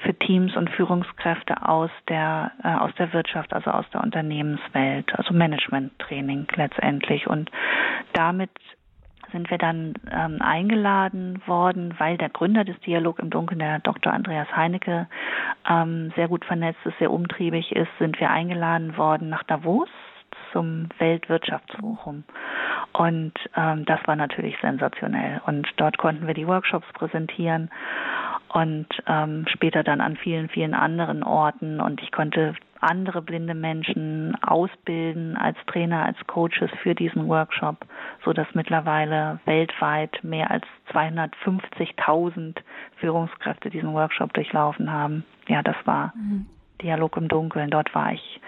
für Teams und Führungskräfte aus der äh, aus der Wirtschaft, also aus der Unternehmenswelt, also Management-Training letztendlich und damit sind wir dann ähm, eingeladen worden, weil der Gründer des Dialog im Dunkeln, der Dr. Andreas Heinecke, ähm, sehr gut vernetzt ist, sehr umtriebig ist, sind wir eingeladen worden nach Davos zum Weltwirtschaftsforum. Und ähm, das war natürlich sensationell. Und dort konnten wir die Workshops präsentieren und ähm, später dann an vielen, vielen anderen Orten. Und ich konnte andere blinde Menschen ausbilden als Trainer, als Coaches für diesen Workshop, so dass mittlerweile weltweit mehr als 250.000 Führungskräfte diesen Workshop durchlaufen haben. Ja, das war mhm. Dialog im Dunkeln. Dort war ich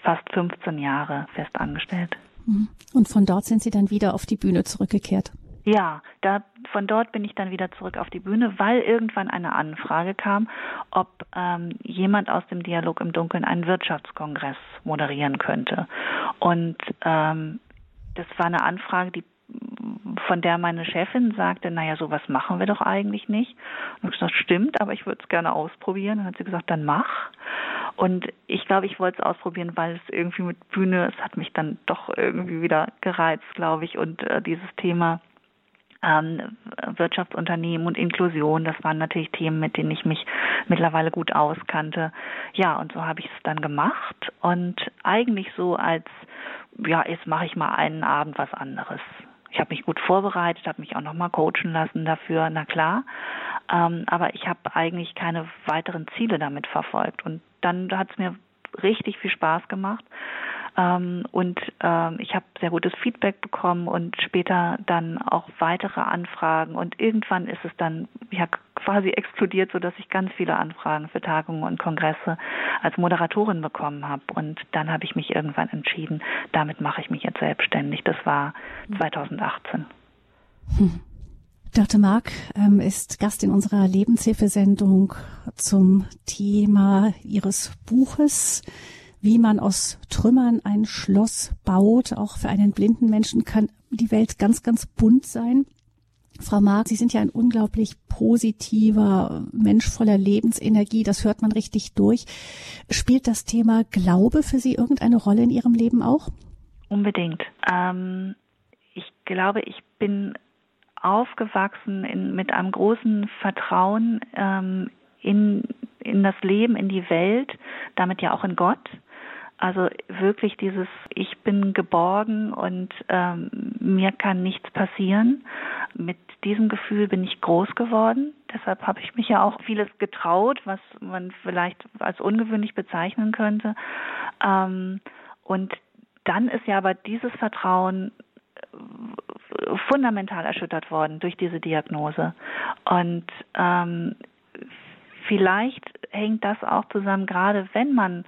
fast 15 Jahre fest angestellt. Mhm. Und von dort sind Sie dann wieder auf die Bühne zurückgekehrt? Ja, da, von dort bin ich dann wieder zurück auf die Bühne, weil irgendwann eine Anfrage kam, ob ähm, jemand aus dem Dialog im Dunkeln einen Wirtschaftskongress moderieren könnte. Und ähm, das war eine Anfrage, die von der meine Chefin sagte, naja, sowas machen wir doch eigentlich nicht. Und ich gesagt, stimmt, aber ich würde es gerne ausprobieren. Dann hat sie gesagt, dann mach. Und ich glaube, ich wollte es ausprobieren, weil es irgendwie mit Bühne, es hat mich dann doch irgendwie wieder gereizt, glaube ich. Und äh, dieses Thema ähm, Wirtschaftsunternehmen und Inklusion. Das waren natürlich Themen, mit denen ich mich mittlerweile gut auskannte. Ja, und so habe ich es dann gemacht und eigentlich so als, ja, jetzt mache ich mal einen Abend was anderes. Ich habe mich gut vorbereitet, habe mich auch noch mal coachen lassen dafür, na klar. Ähm, aber ich habe eigentlich keine weiteren Ziele damit verfolgt. Und dann hat es mir richtig viel Spaß gemacht. Ähm, und ähm, ich habe sehr gutes Feedback bekommen und später dann auch weitere Anfragen. Und irgendwann ist es dann ja quasi explodiert, sodass ich ganz viele Anfragen für Tagungen und Kongresse als Moderatorin bekommen habe. Und dann habe ich mich irgendwann entschieden, damit mache ich mich jetzt selbstständig. Das war 2018. Hm. Dr. Mark ähm, ist Gast in unserer Lebenshilfesendung zum Thema Ihres Buches wie man aus Trümmern ein Schloss baut. Auch für einen blinden Menschen kann die Welt ganz, ganz bunt sein. Frau Mark, Sie sind ja ein unglaublich positiver Mensch voller Lebensenergie. Das hört man richtig durch. Spielt das Thema Glaube für Sie irgendeine Rolle in Ihrem Leben auch? Unbedingt. Ähm, ich glaube, ich bin aufgewachsen in, mit einem großen Vertrauen ähm, in, in das Leben, in die Welt, damit ja auch in Gott. Also wirklich dieses, ich bin geborgen und ähm, mir kann nichts passieren. Mit diesem Gefühl bin ich groß geworden. Deshalb habe ich mich ja auch vieles getraut, was man vielleicht als ungewöhnlich bezeichnen könnte. Ähm, und dann ist ja aber dieses Vertrauen fundamental erschüttert worden durch diese Diagnose. Und ähm, vielleicht hängt das auch zusammen, gerade wenn man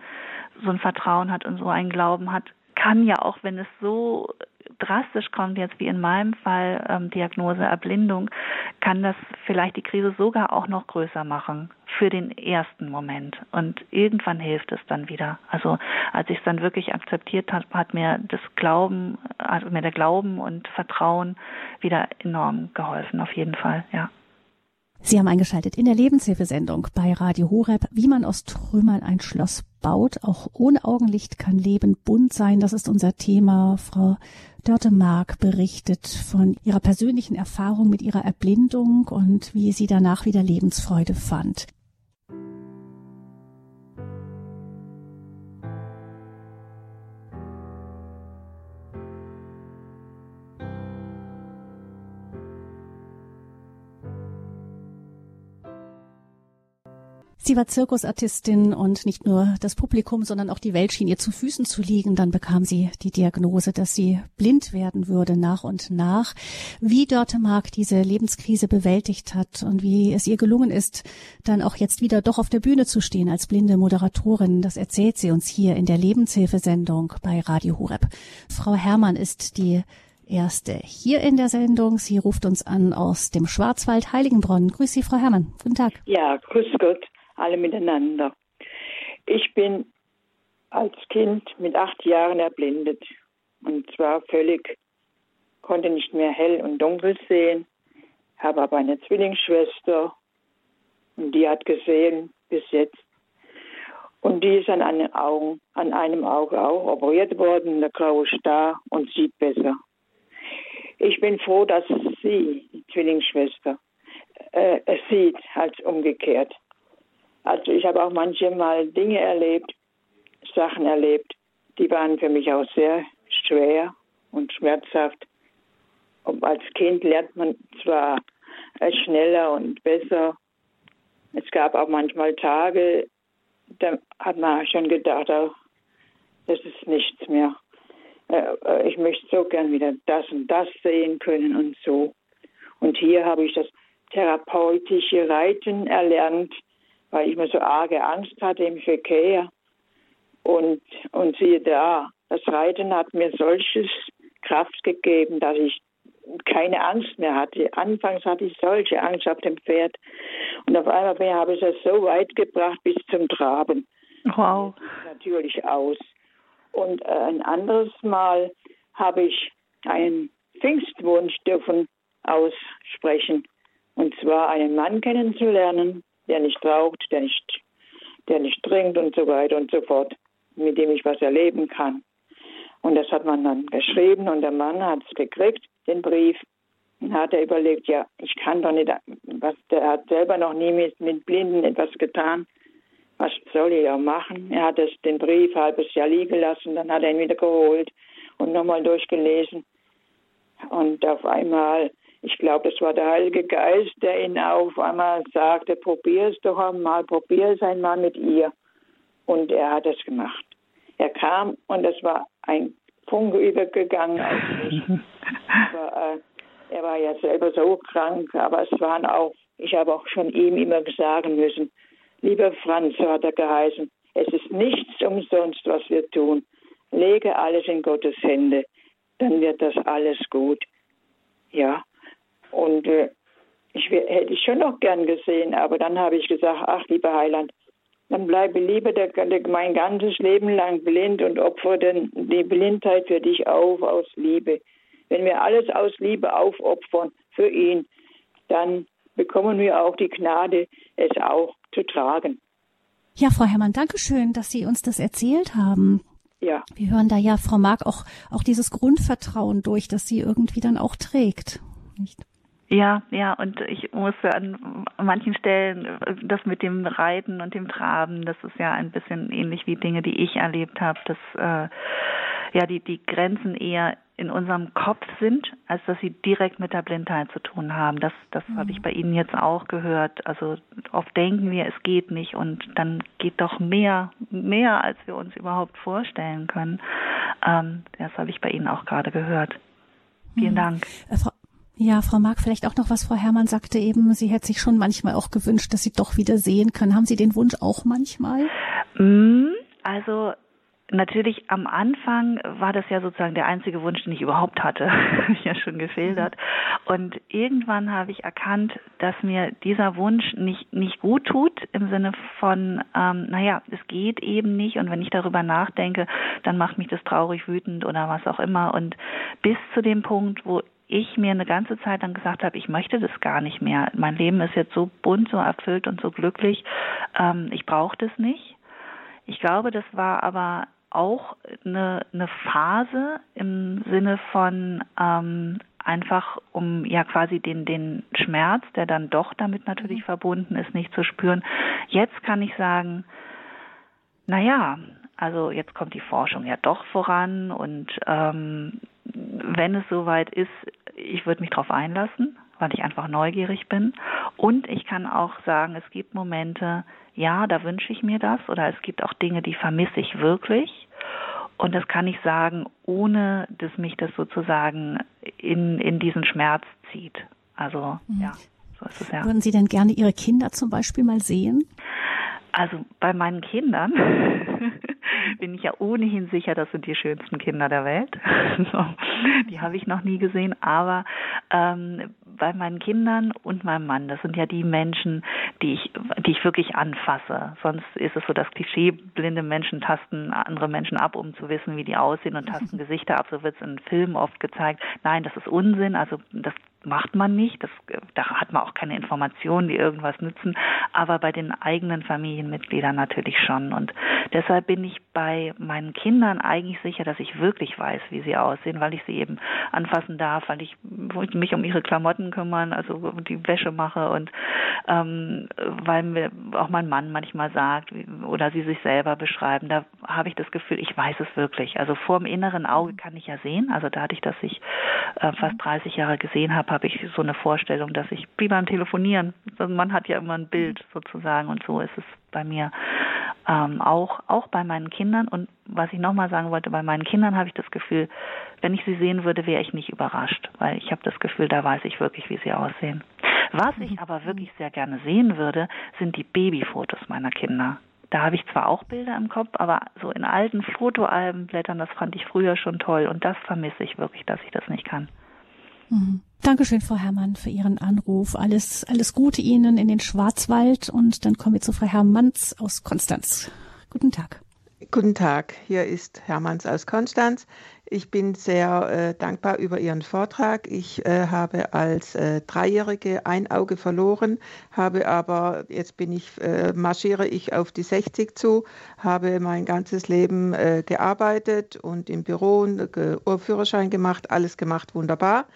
so ein Vertrauen hat und so einen Glauben hat, kann ja auch, wenn es so drastisch kommt, jetzt wie in meinem Fall ähm, Diagnose Erblindung, kann das vielleicht die Krise sogar auch noch größer machen für den ersten Moment. Und irgendwann hilft es dann wieder. Also als ich es dann wirklich akzeptiert habe, hat mir das Glauben, also mir der Glauben und Vertrauen wieder enorm geholfen, auf jeden Fall, ja. Sie haben eingeschaltet in der Lebenshilfesendung bei Radio Horeb, wie man aus Trümmern ein Schloss baut. Auch ohne Augenlicht kann Leben bunt sein. Das ist unser Thema. Frau Dörte Mark berichtet von ihrer persönlichen Erfahrung mit ihrer Erblindung und wie sie danach wieder Lebensfreude fand. Sie war Zirkusartistin und nicht nur das Publikum, sondern auch die Welt schien ihr zu Füßen zu liegen. Dann bekam sie die Diagnose, dass sie blind werden würde nach und nach. Wie Dörte Mark diese Lebenskrise bewältigt hat und wie es ihr gelungen ist, dann auch jetzt wieder doch auf der Bühne zu stehen als blinde Moderatorin, das erzählt sie uns hier in der Lebenshilfesendung bei Radio Horeb. Frau Herrmann ist die erste hier in der Sendung. Sie ruft uns an aus dem Schwarzwald Heiligenbronn. Grüß Sie, Frau Herrmann. Guten Tag. Ja, grüß Gott alle miteinander. Ich bin als Kind mit acht Jahren erblindet und zwar völlig, konnte nicht mehr hell und dunkel sehen, habe aber eine Zwillingsschwester und die hat gesehen bis jetzt. Und die ist an einem, Augen, an einem Auge auch operiert worden, der graue Star und sieht besser. Ich bin froh, dass sie, die Zwillingsschwester, äh, es sieht als umgekehrt. Also ich habe auch manchmal Dinge erlebt, Sachen erlebt, die waren für mich auch sehr schwer und schmerzhaft. Und als Kind lernt man zwar schneller und besser. Es gab auch manchmal Tage, da hat man schon gedacht, oh, das ist nichts mehr. Äh, äh, ich möchte so gern wieder das und das sehen können und so. Und hier habe ich das therapeutische Reiten erlernt, weil ich mir so arge Angst hatte im Verkehr. Und, und siehe da, das Reiten hat mir solches Kraft gegeben, dass ich keine Angst mehr hatte. Anfangs hatte ich solche Angst auf dem Pferd. Und auf einmal habe ich es so weit gebracht bis zum Traben. Wow. Natürlich aus. Und äh, ein anderes Mal habe ich einen Pfingstwunsch dürfen aussprechen. Und zwar einen Mann kennenzulernen, der nicht raucht, der nicht, der nicht trinkt und so weiter und so fort, mit dem ich was erleben kann. Und das hat man dann geschrieben und der Mann hat es gekriegt, den Brief. Und hat er überlegt, ja, ich kann doch nicht, was, der hat selber noch nie mit, mit Blinden etwas getan. Was soll ich auch machen? Er hat es, den Brief halbes Jahr liegen lassen, dann hat er ihn wieder geholt und nochmal durchgelesen. Und auf einmal ich glaube, es war der Heilige Geist, der ihn auf einmal sagte, probier es doch einmal, probier es einmal mit ihr. Und er hat es gemacht. Er kam und es war ein Funke übergegangen auf mich. aber, äh, er war ja selber so krank, aber es waren auch, ich habe auch schon ihm immer sagen müssen, lieber Franz, so hat er geheißen, es ist nichts umsonst, was wir tun. Lege alles in Gottes Hände, dann wird das alles gut. Ja, und äh, ich hätte ich schon noch gern gesehen, aber dann habe ich gesagt, ach lieber Heiland, dann bleibe lieber der, der, mein ganzes Leben lang blind und opfere denn die Blindheit für dich auf aus Liebe. Wenn wir alles aus Liebe aufopfern für ihn, dann bekommen wir auch die Gnade, es auch zu tragen. Ja, Frau Herrmann, danke schön, dass Sie uns das erzählt haben. Ja. Wir hören da ja, Frau Mark, auch, auch dieses Grundvertrauen durch, das sie irgendwie dann auch trägt. Nicht? Ja, ja, und ich muss an manchen Stellen das mit dem Reiten und dem Traben, das ist ja ein bisschen ähnlich wie Dinge, die ich erlebt habe, dass äh, ja die die Grenzen eher in unserem Kopf sind, als dass sie direkt mit der Blindheit zu tun haben. Das das mhm. habe ich bei Ihnen jetzt auch gehört. Also oft denken wir, es geht nicht und dann geht doch mehr mehr, als wir uns überhaupt vorstellen können. Ähm, das habe ich bei Ihnen auch gerade gehört. Vielen mhm. Dank. Äh, ja, Frau Mark, vielleicht auch noch was Frau Herrmann sagte eben, sie hätte sich schon manchmal auch gewünscht, dass sie doch wieder sehen können. Haben Sie den Wunsch auch manchmal? Mm, also Natürlich am Anfang war das ja sozusagen der einzige Wunsch, den ich überhaupt hatte, ja schon geschildert. Und irgendwann habe ich erkannt, dass mir dieser Wunsch nicht nicht gut tut im Sinne von, ähm, naja, es geht eben nicht. Und wenn ich darüber nachdenke, dann macht mich das traurig, wütend oder was auch immer. Und bis zu dem Punkt, wo ich mir eine ganze Zeit lang gesagt habe, ich möchte das gar nicht mehr. Mein Leben ist jetzt so bunt, so erfüllt und so glücklich. Ähm, ich brauche das nicht. Ich glaube, das war aber auch eine, eine Phase im Sinne von ähm, einfach, um ja quasi den, den Schmerz, der dann doch damit natürlich mhm. verbunden ist, nicht zu spüren. Jetzt kann ich sagen, naja, also jetzt kommt die Forschung ja doch voran und ähm, wenn es soweit ist, ich würde mich darauf einlassen, weil ich einfach neugierig bin. Und ich kann auch sagen, es gibt Momente, ja, da wünsche ich mir das oder es gibt auch Dinge, die vermisse ich wirklich. Und das kann ich sagen, ohne dass mich das sozusagen in, in diesen Schmerz zieht. Also, mhm. ja, so ist es ja. Würden Sie denn gerne Ihre Kinder zum Beispiel mal sehen? Also bei meinen Kindern bin ich ja ohnehin sicher, das sind die schönsten Kinder der Welt. die habe ich noch nie gesehen, aber ähm, bei meinen Kindern und meinem Mann, das sind ja die Menschen, die ich, die ich wirklich anfasse. Sonst ist es so, dass Klischee, blinde Menschen tasten andere Menschen ab, um zu wissen, wie die aussehen und tasten Gesichter ab. So wird es in Filmen oft gezeigt. Nein, das ist Unsinn. Also das macht man nicht. Das, da hat man auch keine Informationen, die irgendwas nützen. Aber bei den eigenen Familienmitgliedern natürlich schon. Und deshalb bin ich bei meinen Kindern eigentlich sicher, dass ich wirklich weiß, wie sie aussehen, weil ich sie eben anfassen darf, weil ich mich um ihre Klamotten kümmern, also die Wäsche mache und ähm, weil mir auch mein Mann manchmal sagt oder sie sich selber beschreiben, da habe ich das Gefühl, ich weiß es wirklich. Also vor dem inneren Auge kann ich ja sehen. Also dadurch, dass ich äh, fast 30 Jahre gesehen habe, habe ich so eine Vorstellung, dass ich wie beim Telefonieren, also man hat ja immer ein Bild sozusagen und so ist es bei mir ähm, auch auch bei meinen Kindern und was ich nochmal sagen wollte, bei meinen Kindern habe ich das Gefühl, wenn ich sie sehen würde, wäre ich nicht überrascht, weil ich habe das Gefühl, da weiß ich wirklich, wie sie aussehen. Was ich aber wirklich sehr gerne sehen würde, sind die Babyfotos meiner Kinder. Da habe ich zwar auch Bilder im Kopf, aber so in alten Fotoalben blättern, das fand ich früher schon toll und das vermisse ich wirklich, dass ich das nicht kann. Mhm. Dankeschön, Frau Herrmann, für Ihren Anruf. Alles, alles Gute Ihnen in den Schwarzwald und dann kommen wir zu Frau Hermanns aus Konstanz. Guten Tag. Guten Tag, hier ist Hermanns aus Konstanz. Ich bin sehr äh, dankbar über Ihren Vortrag. Ich äh, habe als äh, Dreijährige ein Auge verloren, habe aber, jetzt bin ich, äh, marschiere ich auf die 60 zu, habe mein ganzes Leben äh, gearbeitet und im Büro äh, Führerschein gemacht, alles gemacht, wunderbar.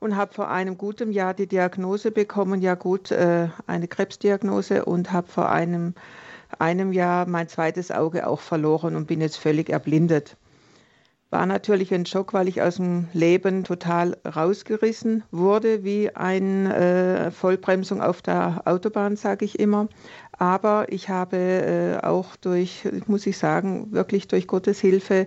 Und habe vor einem guten Jahr die Diagnose bekommen, ja gut, eine Krebsdiagnose und habe vor einem einem Jahr mein zweites Auge auch verloren und bin jetzt völlig erblindet. War natürlich ein Schock, weil ich aus dem Leben total rausgerissen wurde, wie eine äh, Vollbremsung auf der Autobahn, sage ich immer. Aber ich habe äh, auch durch, muss ich sagen, wirklich durch Gottes Hilfe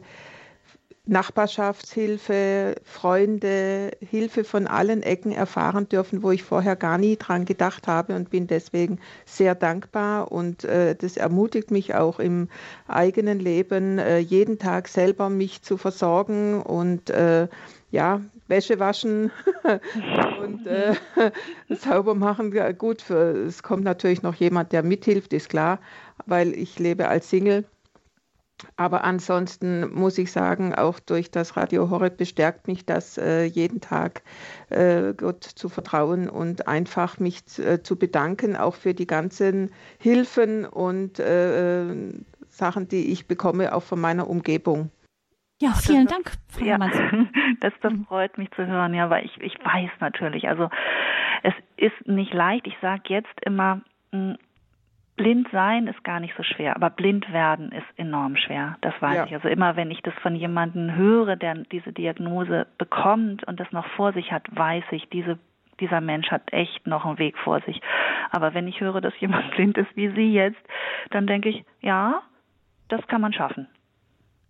Nachbarschaftshilfe, Freunde, Hilfe von allen Ecken erfahren dürfen, wo ich vorher gar nie dran gedacht habe und bin deswegen sehr dankbar und äh, das ermutigt mich auch im eigenen Leben, äh, jeden Tag selber mich zu versorgen und äh, ja, Wäsche waschen und äh, sauber machen. Gut, für, es kommt natürlich noch jemand, der mithilft, ist klar, weil ich lebe als Single aber ansonsten muss ich sagen, auch durch das Radio Horeb bestärkt mich das äh, jeden Tag äh, Gott zu vertrauen und einfach mich äh, zu bedanken, auch für die ganzen Hilfen und äh, Sachen, die ich bekomme, auch von meiner Umgebung. Ja, vielen Dank, Frau ja, das, das freut mich zu hören, ja, weil ich, ich weiß natürlich, also es ist nicht leicht. Ich sage jetzt immer, hm, blind sein ist gar nicht so schwer, aber blind werden ist enorm schwer. Das weiß ja. ich. Also immer, wenn ich das von jemandem höre, der diese Diagnose bekommt und das noch vor sich hat, weiß ich, diese, dieser Mensch hat echt noch einen Weg vor sich. Aber wenn ich höre, dass jemand blind ist wie Sie jetzt, dann denke ich, ja, das kann man schaffen.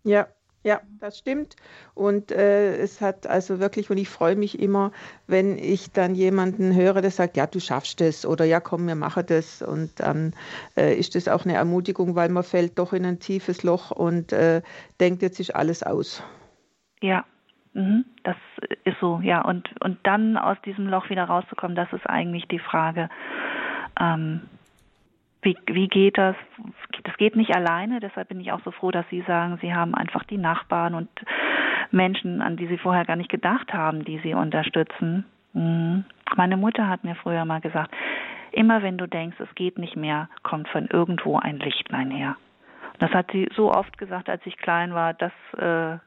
Ja, ja, das stimmt. Und äh, es hat also wirklich, und ich freue mich immer, wenn ich dann jemanden höre, der sagt, ja, du schaffst es oder ja, komm, wir machen das. Und dann äh, ist das auch eine Ermutigung, weil man fällt doch in ein tiefes Loch und äh, denkt, jetzt ist alles aus. Ja, mhm. das ist so, ja. Und, und dann aus diesem Loch wieder rauszukommen, das ist eigentlich die Frage. Ähm, wie, wie geht das? Das geht nicht alleine, deshalb bin ich auch so froh, dass Sie sagen, Sie haben einfach die Nachbarn und Menschen, an die Sie vorher gar nicht gedacht haben, die Sie unterstützen. Mhm. Meine Mutter hat mir früher mal gesagt, immer wenn du denkst, es geht nicht mehr, kommt von irgendwo ein Lichtlein her. Das hat sie so oft gesagt, als ich klein war, dass äh,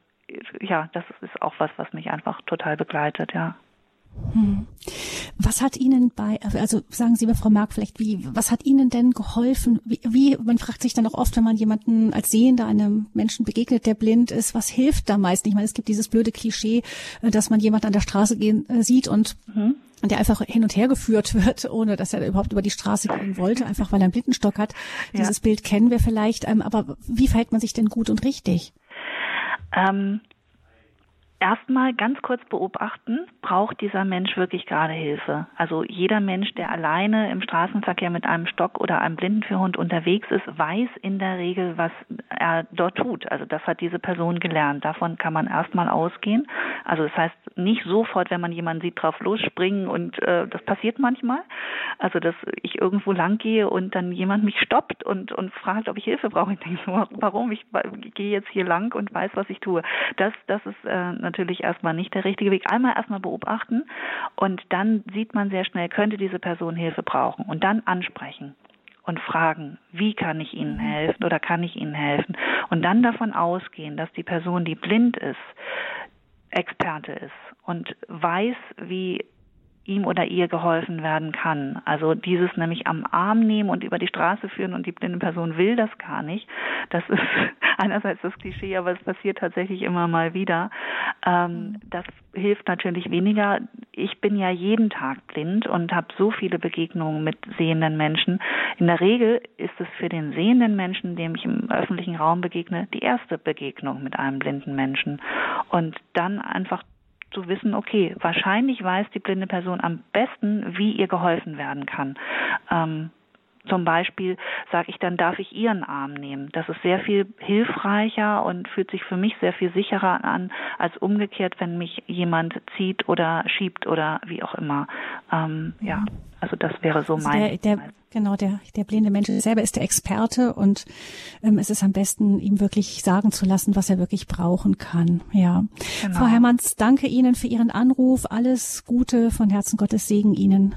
ja, das ist auch was, was mich einfach total begleitet, ja. Hm. Was hat Ihnen bei, also sagen Sie mir, Frau Merck, vielleicht, wie, was hat Ihnen denn geholfen? Wie, wie, man fragt sich dann auch oft, wenn man jemanden als Sehender einem Menschen begegnet, der blind ist, was hilft da meist? Ich meine, es gibt dieses blöde Klischee, dass man jemand an der Straße gehen äh, sieht und mhm. der einfach hin und her geführt wird, ohne dass er überhaupt über die Straße gehen wollte, einfach weil er einen Blindenstock hat. Ja. Dieses Bild kennen wir vielleicht, ähm, aber wie verhält man sich denn gut und richtig? Ähm erstmal ganz kurz beobachten, braucht dieser Mensch wirklich gerade Hilfe? Also jeder Mensch, der alleine im Straßenverkehr mit einem Stock oder einem Blindenführhund unterwegs ist, weiß in der Regel, was er dort tut. Also das hat diese Person gelernt. Davon kann man erstmal ausgehen. Also das heißt nicht sofort, wenn man jemanden sieht, drauf losspringen und äh, das passiert manchmal. Also dass ich irgendwo lang gehe und dann jemand mich stoppt und und fragt, ob ich Hilfe brauche. Ich denke, warum? Ich, ich gehe jetzt hier lang und weiß, was ich tue. Das das ist äh, natürlich erstmal nicht der richtige Weg. Einmal erstmal beobachten und dann sieht man sehr schnell, könnte diese Person Hilfe brauchen und dann ansprechen und fragen, wie kann ich Ihnen helfen oder kann ich Ihnen helfen? Und dann davon ausgehen, dass die Person, die blind ist, Experte ist und weiß, wie ihm oder ihr geholfen werden kann. Also dieses nämlich am Arm nehmen und über die Straße führen und die blinde Person will das gar nicht. Das ist einerseits das Klischee, aber es passiert tatsächlich immer mal wieder. Ähm, das hilft natürlich weniger. Ich bin ja jeden Tag blind und habe so viele Begegnungen mit sehenden Menschen. In der Regel ist es für den sehenden Menschen, dem ich im öffentlichen Raum begegne, die erste Begegnung mit einem blinden Menschen. Und dann einfach zu wissen, okay, wahrscheinlich weiß die blinde Person am besten, wie ihr geholfen werden kann. Ähm, zum Beispiel sage ich, dann darf ich ihren Arm nehmen. Das ist sehr viel hilfreicher und fühlt sich für mich sehr viel sicherer an, als umgekehrt, wenn mich jemand zieht oder schiebt oder wie auch immer. Ähm, ja, also das wäre so also mein. Der, der, genau, der, der blinde Mensch selber ist der Experte und ähm, es ist am besten, ihm wirklich sagen zu lassen, was er wirklich brauchen kann. Ja. Genau. Frau Hermanns, danke Ihnen für Ihren Anruf. Alles Gute von Herzen Gottes Segen Ihnen.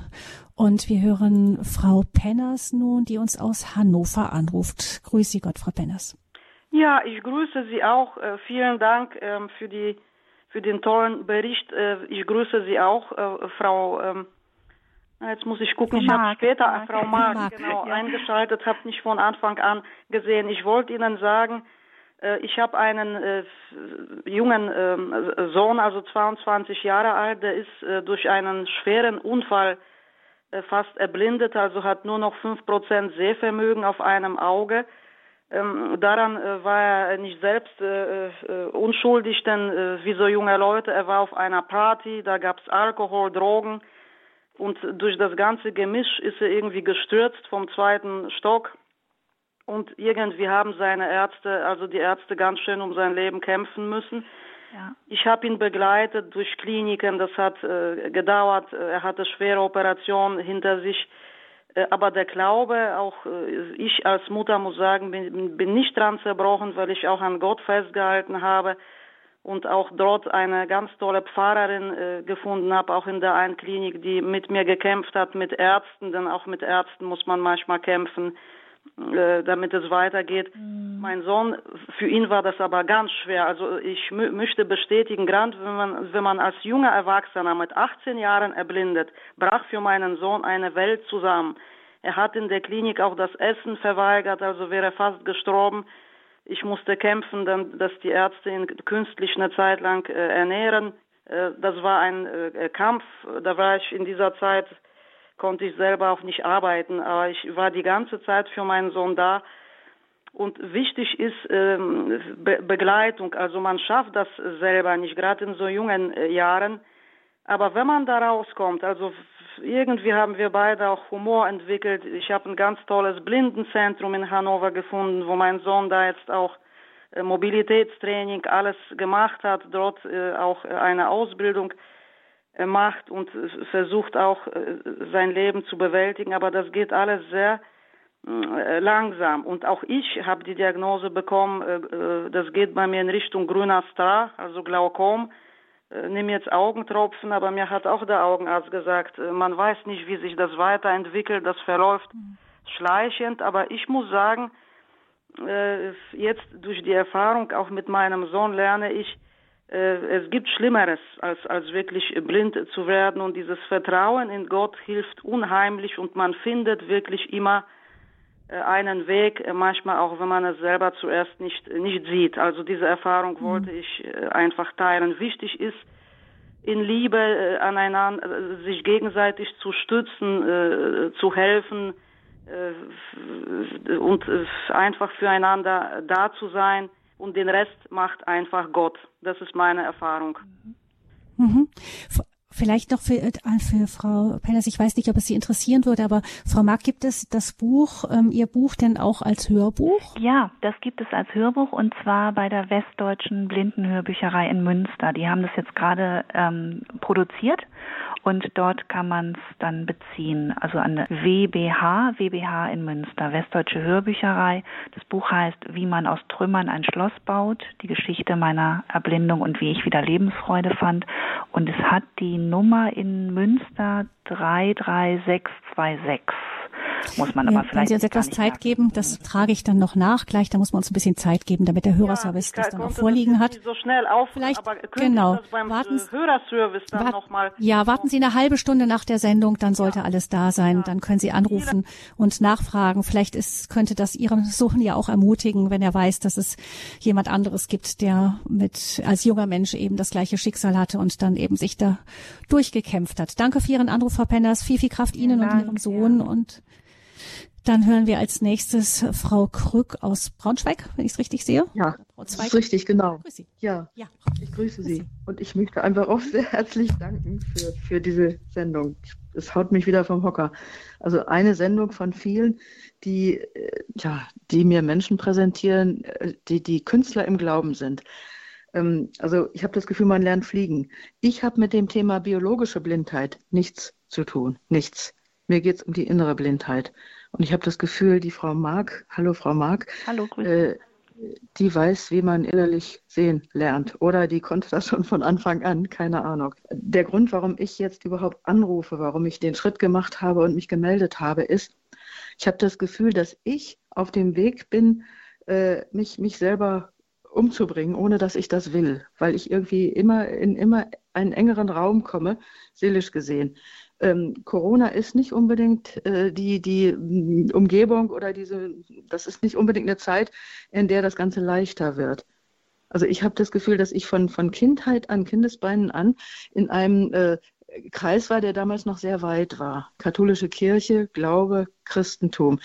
Und wir hören Frau Penners nun, die uns aus Hannover anruft. Grüß Sie Gott, Frau Penners. Ja, ich grüße Sie auch. Äh, vielen Dank ähm, für die für den tollen Bericht. Äh, ich grüße Sie auch, äh, Frau. Ähm, jetzt muss ich gucken. Ich habe später Mark. Frau Mark, Mark. genau ja. eingeschaltet, habe nicht von Anfang an gesehen. Ich wollte Ihnen sagen, ich habe einen äh, jungen äh, Sohn, also 22 Jahre alt, der ist äh, durch einen schweren Unfall äh, fast erblindet, also hat nur noch 5% Sehvermögen auf einem Auge. Ähm, daran äh, war er nicht selbst äh, äh, unschuldig, denn äh, wie so junge Leute, er war auf einer Party, da gab es Alkohol, Drogen und durch das ganze Gemisch ist er irgendwie gestürzt vom zweiten Stock und irgendwie haben seine Ärzte, also die Ärzte ganz schön um sein Leben kämpfen müssen. Ja. Ich habe ihn begleitet durch Kliniken, das hat äh, gedauert, er hatte schwere Operationen hinter sich. Äh, aber der Glaube, auch äh, ich als Mutter muss sagen, bin, bin nicht dran zerbrochen, weil ich auch an Gott festgehalten habe und auch dort eine ganz tolle Pfarrerin äh, gefunden habe, auch in der einen Klinik, die mit mir gekämpft hat, mit Ärzten, denn auch mit Ärzten muss man manchmal kämpfen äh, damit es weitergeht. Mhm. Mein Sohn, für ihn war das aber ganz schwer. Also ich möchte bestätigen, gerade wenn man, wenn man als junger Erwachsener mit 18 Jahren erblindet, brach für meinen Sohn eine Welt zusammen. Er hat in der Klinik auch das Essen verweigert, also wäre fast gestorben. Ich musste kämpfen, dann, dass die Ärzte ihn künstlich eine Zeit lang äh, ernähren. Äh, das war ein Kampf. Da war ich in dieser Zeit konnte ich selber auch nicht arbeiten, aber ich war die ganze Zeit für meinen Sohn da. Und wichtig ist ähm, Be Begleitung. Also man schafft das selber nicht, gerade in so jungen äh, Jahren. Aber wenn man da rauskommt, also irgendwie haben wir beide auch Humor entwickelt. Ich habe ein ganz tolles Blindenzentrum in Hannover gefunden, wo mein Sohn da jetzt auch äh, Mobilitätstraining alles gemacht hat, dort äh, auch eine Ausbildung macht und versucht auch äh, sein Leben zu bewältigen, aber das geht alles sehr äh, langsam. Und auch ich habe die Diagnose bekommen, äh, das geht bei mir in Richtung grüner Star, also Glaukom. Nimm jetzt Augentropfen, aber mir hat auch der Augenarzt gesagt, man weiß nicht, wie sich das weiterentwickelt, das verläuft mhm. schleichend, aber ich muss sagen, jetzt durch die Erfahrung auch mit meinem Sohn lerne ich, äh, es gibt Schlimmeres, als, als wirklich blind zu werden. Und dieses Vertrauen in Gott hilft unheimlich und man findet wirklich immer äh, einen Weg, äh, manchmal auch wenn man es selber zuerst nicht, nicht sieht. Also diese Erfahrung mhm. wollte ich einfach teilen. Wichtig ist, in Liebe aneinander, sich gegenseitig zu stützen, zu helfen und einfach füreinander da zu sein und den Rest macht einfach Gott. Das ist meine Erfahrung. Mhm. Vielleicht noch für, äh, für Frau Penners, ich weiß nicht, ob es Sie interessieren würde, aber Frau Mark, gibt es das Buch, ähm, Ihr Buch denn auch als Hörbuch? Ja, das gibt es als Hörbuch und zwar bei der Westdeutschen Blindenhörbücherei in Münster. Die haben das jetzt gerade ähm, produziert und dort kann man es dann beziehen. Also an der WBH, WBH in Münster, Westdeutsche Hörbücherei. Das Buch heißt Wie man aus Trümmern ein Schloss baut, die Geschichte meiner Erblindung und wie ich wieder Lebensfreude fand. Und es hat die Nummer in Münster 33626 muss man ja, aber vielleicht. Wenn Sie uns etwas Zeit geben, das trage ich dann noch nach. Gleich, da muss man uns ein bisschen Zeit geben, damit der Hörerservice ja, das dann auch vorliegen hat. So schnell auf, vielleicht, genau. warten, Hörerservice dann wart, noch Ja, warten Sie eine halbe Stunde nach der Sendung, dann sollte ja. alles da sein. Ja. Dann können Sie anrufen und nachfragen. Vielleicht ist, könnte das Ihren Sohn ja auch ermutigen, wenn er weiß, dass es jemand anderes gibt, der mit, als junger Mensch eben das gleiche Schicksal hatte und dann eben sich da durchgekämpft hat. Danke für Ihren Anruf, Frau Penners. Viel, viel Kraft Ihnen Dank, und Ihrem Sohn und dann hören wir als nächstes Frau Krück aus Braunschweig, wenn ich es richtig sehe. Ja, das ist richtig, genau. Grüß Sie. Ja, ja. ich grüße grüß Sie. Sie. Und ich möchte einfach auch sehr herzlich danken für, für diese Sendung. Es haut mich wieder vom Hocker. Also eine Sendung von vielen, die, äh, ja, die mir Menschen präsentieren, äh, die, die Künstler im Glauben sind. Ähm, also ich habe das Gefühl, man lernt fliegen. Ich habe mit dem Thema biologische Blindheit nichts zu tun. Nichts. Mir geht es um die innere Blindheit. Und ich habe das Gefühl, die Frau Mark, hallo Frau Mark, hallo, äh, die weiß, wie man innerlich sehen lernt. Oder die konnte das schon von Anfang an, keine Ahnung. Der Grund, warum ich jetzt überhaupt anrufe, warum ich den Schritt gemacht habe und mich gemeldet habe, ist, ich habe das Gefühl, dass ich auf dem Weg bin, äh, mich, mich selber umzubringen, ohne dass ich das will, weil ich irgendwie immer in immer einen engeren Raum komme, seelisch gesehen ähm, Corona ist nicht unbedingt äh, die, die mm, Umgebung oder diese, das ist nicht unbedingt eine Zeit, in der das Ganze leichter wird. Also ich habe das Gefühl, dass ich von, von Kindheit an, Kindesbeinen an, in einem äh, Kreis war, der damals noch sehr weit war. Katholische Kirche, Glaube, Christentum.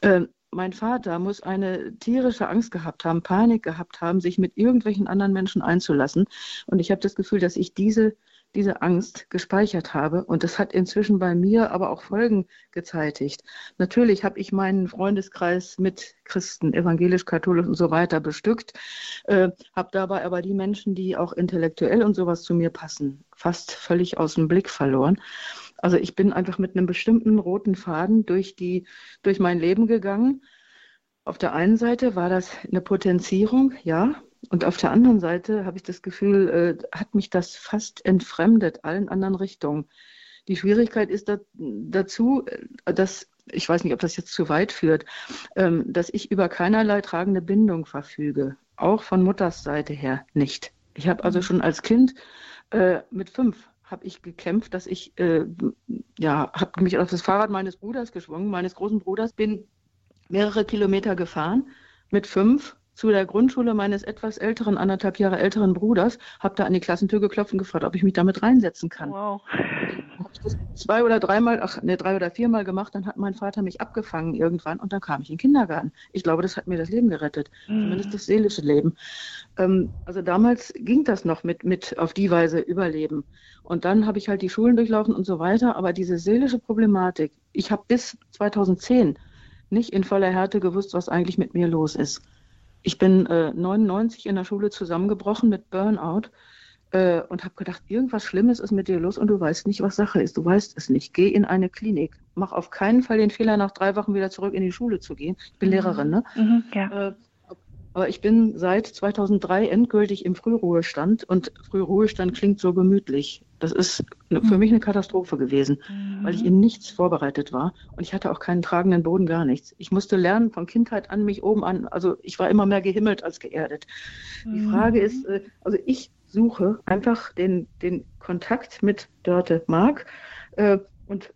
Ähm, mein Vater muss eine tierische Angst gehabt haben, Panik gehabt haben, sich mit irgendwelchen anderen Menschen einzulassen. Und ich habe das Gefühl, dass ich diese diese Angst gespeichert habe. Und das hat inzwischen bei mir aber auch Folgen gezeitigt. Natürlich habe ich meinen Freundeskreis mit Christen, evangelisch, katholisch und so weiter bestückt, äh, habe dabei aber die Menschen, die auch intellektuell und sowas zu mir passen, fast völlig aus dem Blick verloren. Also ich bin einfach mit einem bestimmten roten Faden durch, die, durch mein Leben gegangen. Auf der einen Seite war das eine Potenzierung, ja, und auf der anderen Seite habe ich das Gefühl, äh, hat mich das fast entfremdet, allen anderen Richtungen. Die Schwierigkeit ist da, dazu, äh, dass, ich weiß nicht, ob das jetzt zu weit führt, ähm, dass ich über keinerlei tragende Bindung verfüge. Auch von Mutters Seite her nicht. Ich habe also mhm. schon als Kind äh, mit fünf habe ich gekämpft, dass ich, äh, ja, habe mich auf das Fahrrad meines Bruders geschwungen, meines großen Bruders, bin mehrere Kilometer gefahren mit fünf zu der Grundschule meines etwas älteren, anderthalb Jahre älteren Bruders, habe da an die Klassentür geklopft und gefragt, ob ich mich damit reinsetzen kann. Wow. Habe ich das zwei oder dreimal, ach ne, drei oder viermal gemacht, dann hat mein Vater mich abgefangen irgendwann und dann kam ich in den Kindergarten. Ich glaube, das hat mir das Leben gerettet, mhm. zumindest das seelische Leben. Ähm, also damals ging das noch mit, mit auf die Weise überleben. Und dann habe ich halt die Schulen durchlaufen und so weiter, aber diese seelische Problematik, ich habe bis 2010 nicht in voller Härte gewusst, was eigentlich mit mir los ist. Ich bin äh, 99 in der Schule zusammengebrochen mit Burnout äh, und habe gedacht, irgendwas Schlimmes ist mit dir los und du weißt nicht, was Sache ist. Du weißt es nicht. Geh in eine Klinik. Mach auf keinen Fall den Fehler, nach drei Wochen wieder zurück in die Schule zu gehen. Ich bin mhm. Lehrerin, ne? Mhm, ja. Äh, aber ich bin seit 2003 endgültig im Frühruhestand und Frühruhestand klingt so gemütlich. Das ist für mhm. mich eine Katastrophe gewesen, mhm. weil ich in nichts vorbereitet war und ich hatte auch keinen tragenden Boden, gar nichts. Ich musste lernen von Kindheit an mich oben an, also ich war immer mehr gehimmelt als geerdet. Mhm. Die Frage ist, äh, also ich suche einfach den, den Kontakt mit Dörte Mark äh, und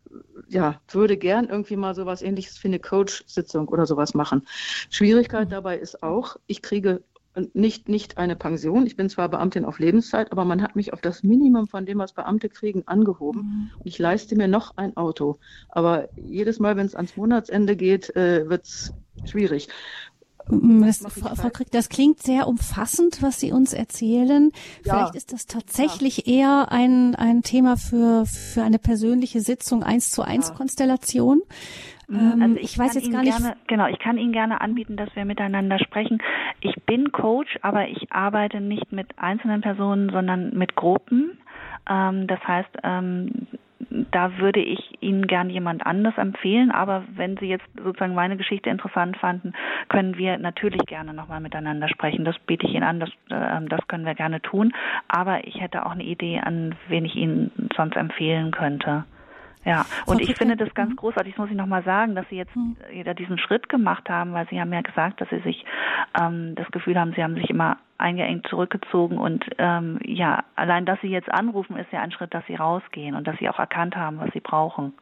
ja, würde gern irgendwie mal sowas ähnliches für eine Coach-Sitzung oder sowas machen. Schwierigkeit dabei ist auch, ich kriege nicht, nicht eine Pension. Ich bin zwar Beamtin auf Lebenszeit, aber man hat mich auf das Minimum von dem, was Beamte kriegen, angehoben. Mhm. Und ich leiste mir noch ein Auto. Aber jedes Mal, wenn es ans Monatsende geht, äh, wird es schwierig. Mm, das, Frau, Frau Krieg, das klingt sehr umfassend, was Sie uns erzählen. Ja. Vielleicht ist das tatsächlich ja. eher ein, ein Thema für, für eine persönliche Sitzung eins zu eins Konstellation. Mhm. Ähm, also ich, ich weiß jetzt gar nicht. Gerne, genau, ich kann Ihnen gerne anbieten, dass wir miteinander sprechen. Ich bin Coach, aber ich arbeite nicht mit einzelnen Personen, sondern mit Gruppen. Ähm, das heißt, ähm, da würde ich Ihnen gern jemand anders empfehlen, aber wenn Sie jetzt sozusagen meine Geschichte interessant fanden, können wir natürlich gerne nochmal miteinander sprechen. Das biete ich Ihnen an, das, äh, das können wir gerne tun. Aber ich hätte auch eine Idee, an wen ich Ihnen sonst empfehlen könnte. Ja, und ich finde das ganz mhm. großartig, das muss ich nochmal sagen, dass Sie jetzt mhm. diesen Schritt gemacht haben, weil Sie haben ja gesagt, dass Sie sich ähm, das Gefühl haben, Sie haben sich immer eingeengt zurückgezogen und ähm, ja, allein, dass Sie jetzt anrufen, ist ja ein Schritt, dass Sie rausgehen und dass Sie auch erkannt haben, was Sie brauchen.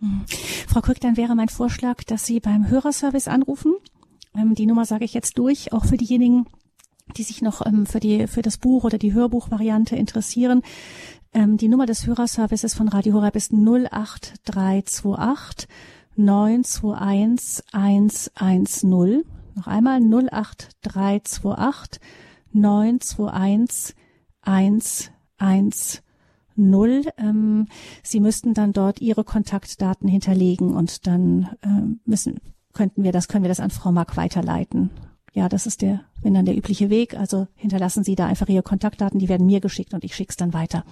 Mhm. Frau Krück, dann wäre mein Vorschlag, dass Sie beim Hörerservice anrufen. Ähm, die Nummer sage ich jetzt durch, auch für diejenigen, die sich noch ähm, für die für das Buch oder die Hörbuchvariante interessieren. Ähm, die Nummer des Hörerservices von Radio Horeb ist 08328 921 110. Noch einmal 08328 921 110. Ähm, Sie müssten dann dort Ihre Kontaktdaten hinterlegen und dann ähm, müssen, könnten wir das, können wir das an Frau Mark weiterleiten. Ja, das ist der, wenn dann der übliche Weg. Also hinterlassen Sie da einfach Ihre Kontaktdaten, die werden mir geschickt und ich schicke es dann weiter.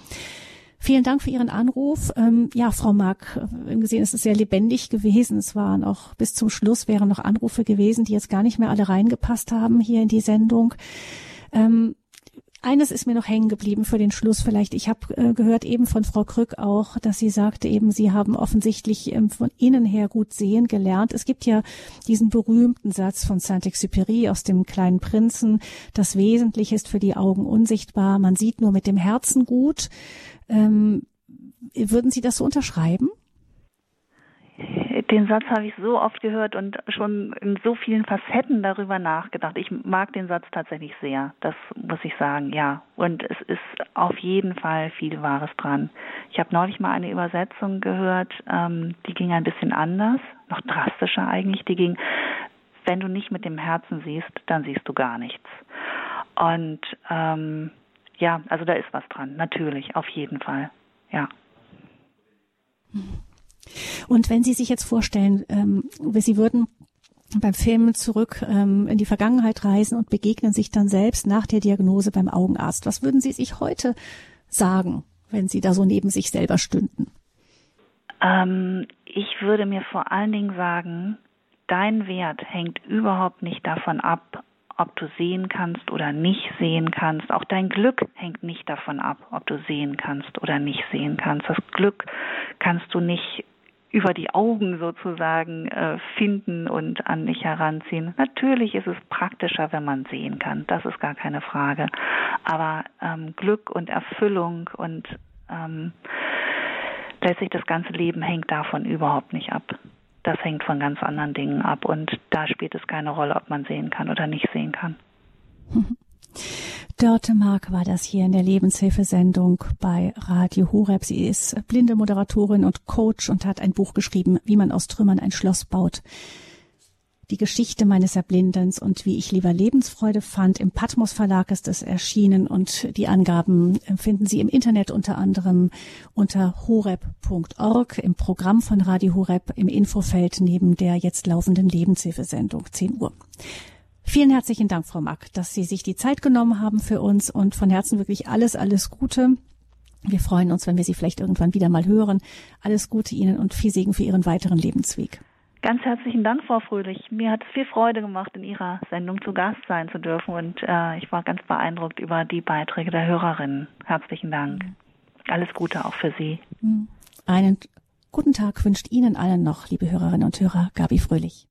Vielen Dank für Ihren Anruf. Ähm, ja, Frau wir haben gesehen, es ist sehr lebendig gewesen. Es waren auch bis zum Schluss wären noch Anrufe gewesen, die jetzt gar nicht mehr alle reingepasst haben hier in die Sendung. Ähm, eines ist mir noch hängen geblieben für den Schluss vielleicht. Ich habe äh, gehört eben von Frau Krück auch, dass sie sagte eben, Sie haben offensichtlich ähm, von innen her gut sehen gelernt. Es gibt ja diesen berühmten Satz von Saint-Exupéry aus dem kleinen Prinzen, das Wesentliche ist für die Augen unsichtbar, man sieht nur mit dem Herzen gut. Ähm, würden Sie das so unterschreiben? Den Satz habe ich so oft gehört und schon in so vielen Facetten darüber nachgedacht. Ich mag den Satz tatsächlich sehr, das muss ich sagen, ja. Und es ist auf jeden Fall viel Wahres dran. Ich habe neulich mal eine Übersetzung gehört, ähm, die ging ein bisschen anders, noch drastischer eigentlich. Die ging, wenn du nicht mit dem Herzen siehst, dann siehst du gar nichts. Und ähm, ja, also da ist was dran, natürlich, auf jeden Fall, ja. Und wenn Sie sich jetzt vorstellen, ähm, Sie würden beim Film zurück ähm, in die Vergangenheit reisen und begegnen sich dann selbst nach der Diagnose beim Augenarzt, was würden Sie sich heute sagen, wenn Sie da so neben sich selber stünden? Ähm, ich würde mir vor allen Dingen sagen, dein Wert hängt überhaupt nicht davon ab, ob du sehen kannst oder nicht sehen kannst. Auch dein Glück hängt nicht davon ab, ob du sehen kannst oder nicht sehen kannst. Das Glück kannst du nicht über die Augen sozusagen äh, finden und an dich heranziehen. Natürlich ist es praktischer, wenn man sehen kann, das ist gar keine Frage. Aber ähm, Glück und Erfüllung und ähm, letztlich das ganze Leben hängt davon überhaupt nicht ab das hängt von ganz anderen Dingen ab und da spielt es keine Rolle, ob man sehen kann oder nicht sehen kann. Dörte Mark war das hier in der Lebenshilfesendung bei Radio Horeb. Sie ist blinde Moderatorin und Coach und hat ein Buch geschrieben, wie man aus Trümmern ein Schloss baut die Geschichte meines Erblindens und wie ich lieber Lebensfreude fand. Im Patmos Verlag ist es erschienen und die Angaben finden Sie im Internet unter anderem unter horeb.org im Programm von Radio Horeb im Infofeld neben der jetzt laufenden Lebenshilfesendung 10 Uhr. Vielen herzlichen Dank, Frau Mack, dass Sie sich die Zeit genommen haben für uns und von Herzen wirklich alles, alles Gute. Wir freuen uns, wenn wir Sie vielleicht irgendwann wieder mal hören. Alles Gute Ihnen und viel Segen für Ihren weiteren Lebensweg. Ganz herzlichen Dank, Frau Fröhlich. Mir hat es viel Freude gemacht, in Ihrer Sendung zu Gast sein zu dürfen und äh, ich war ganz beeindruckt über die Beiträge der Hörerinnen. Herzlichen Dank. Alles Gute auch für Sie. Einen guten Tag wünscht Ihnen allen noch, liebe Hörerinnen und Hörer, Gabi Fröhlich.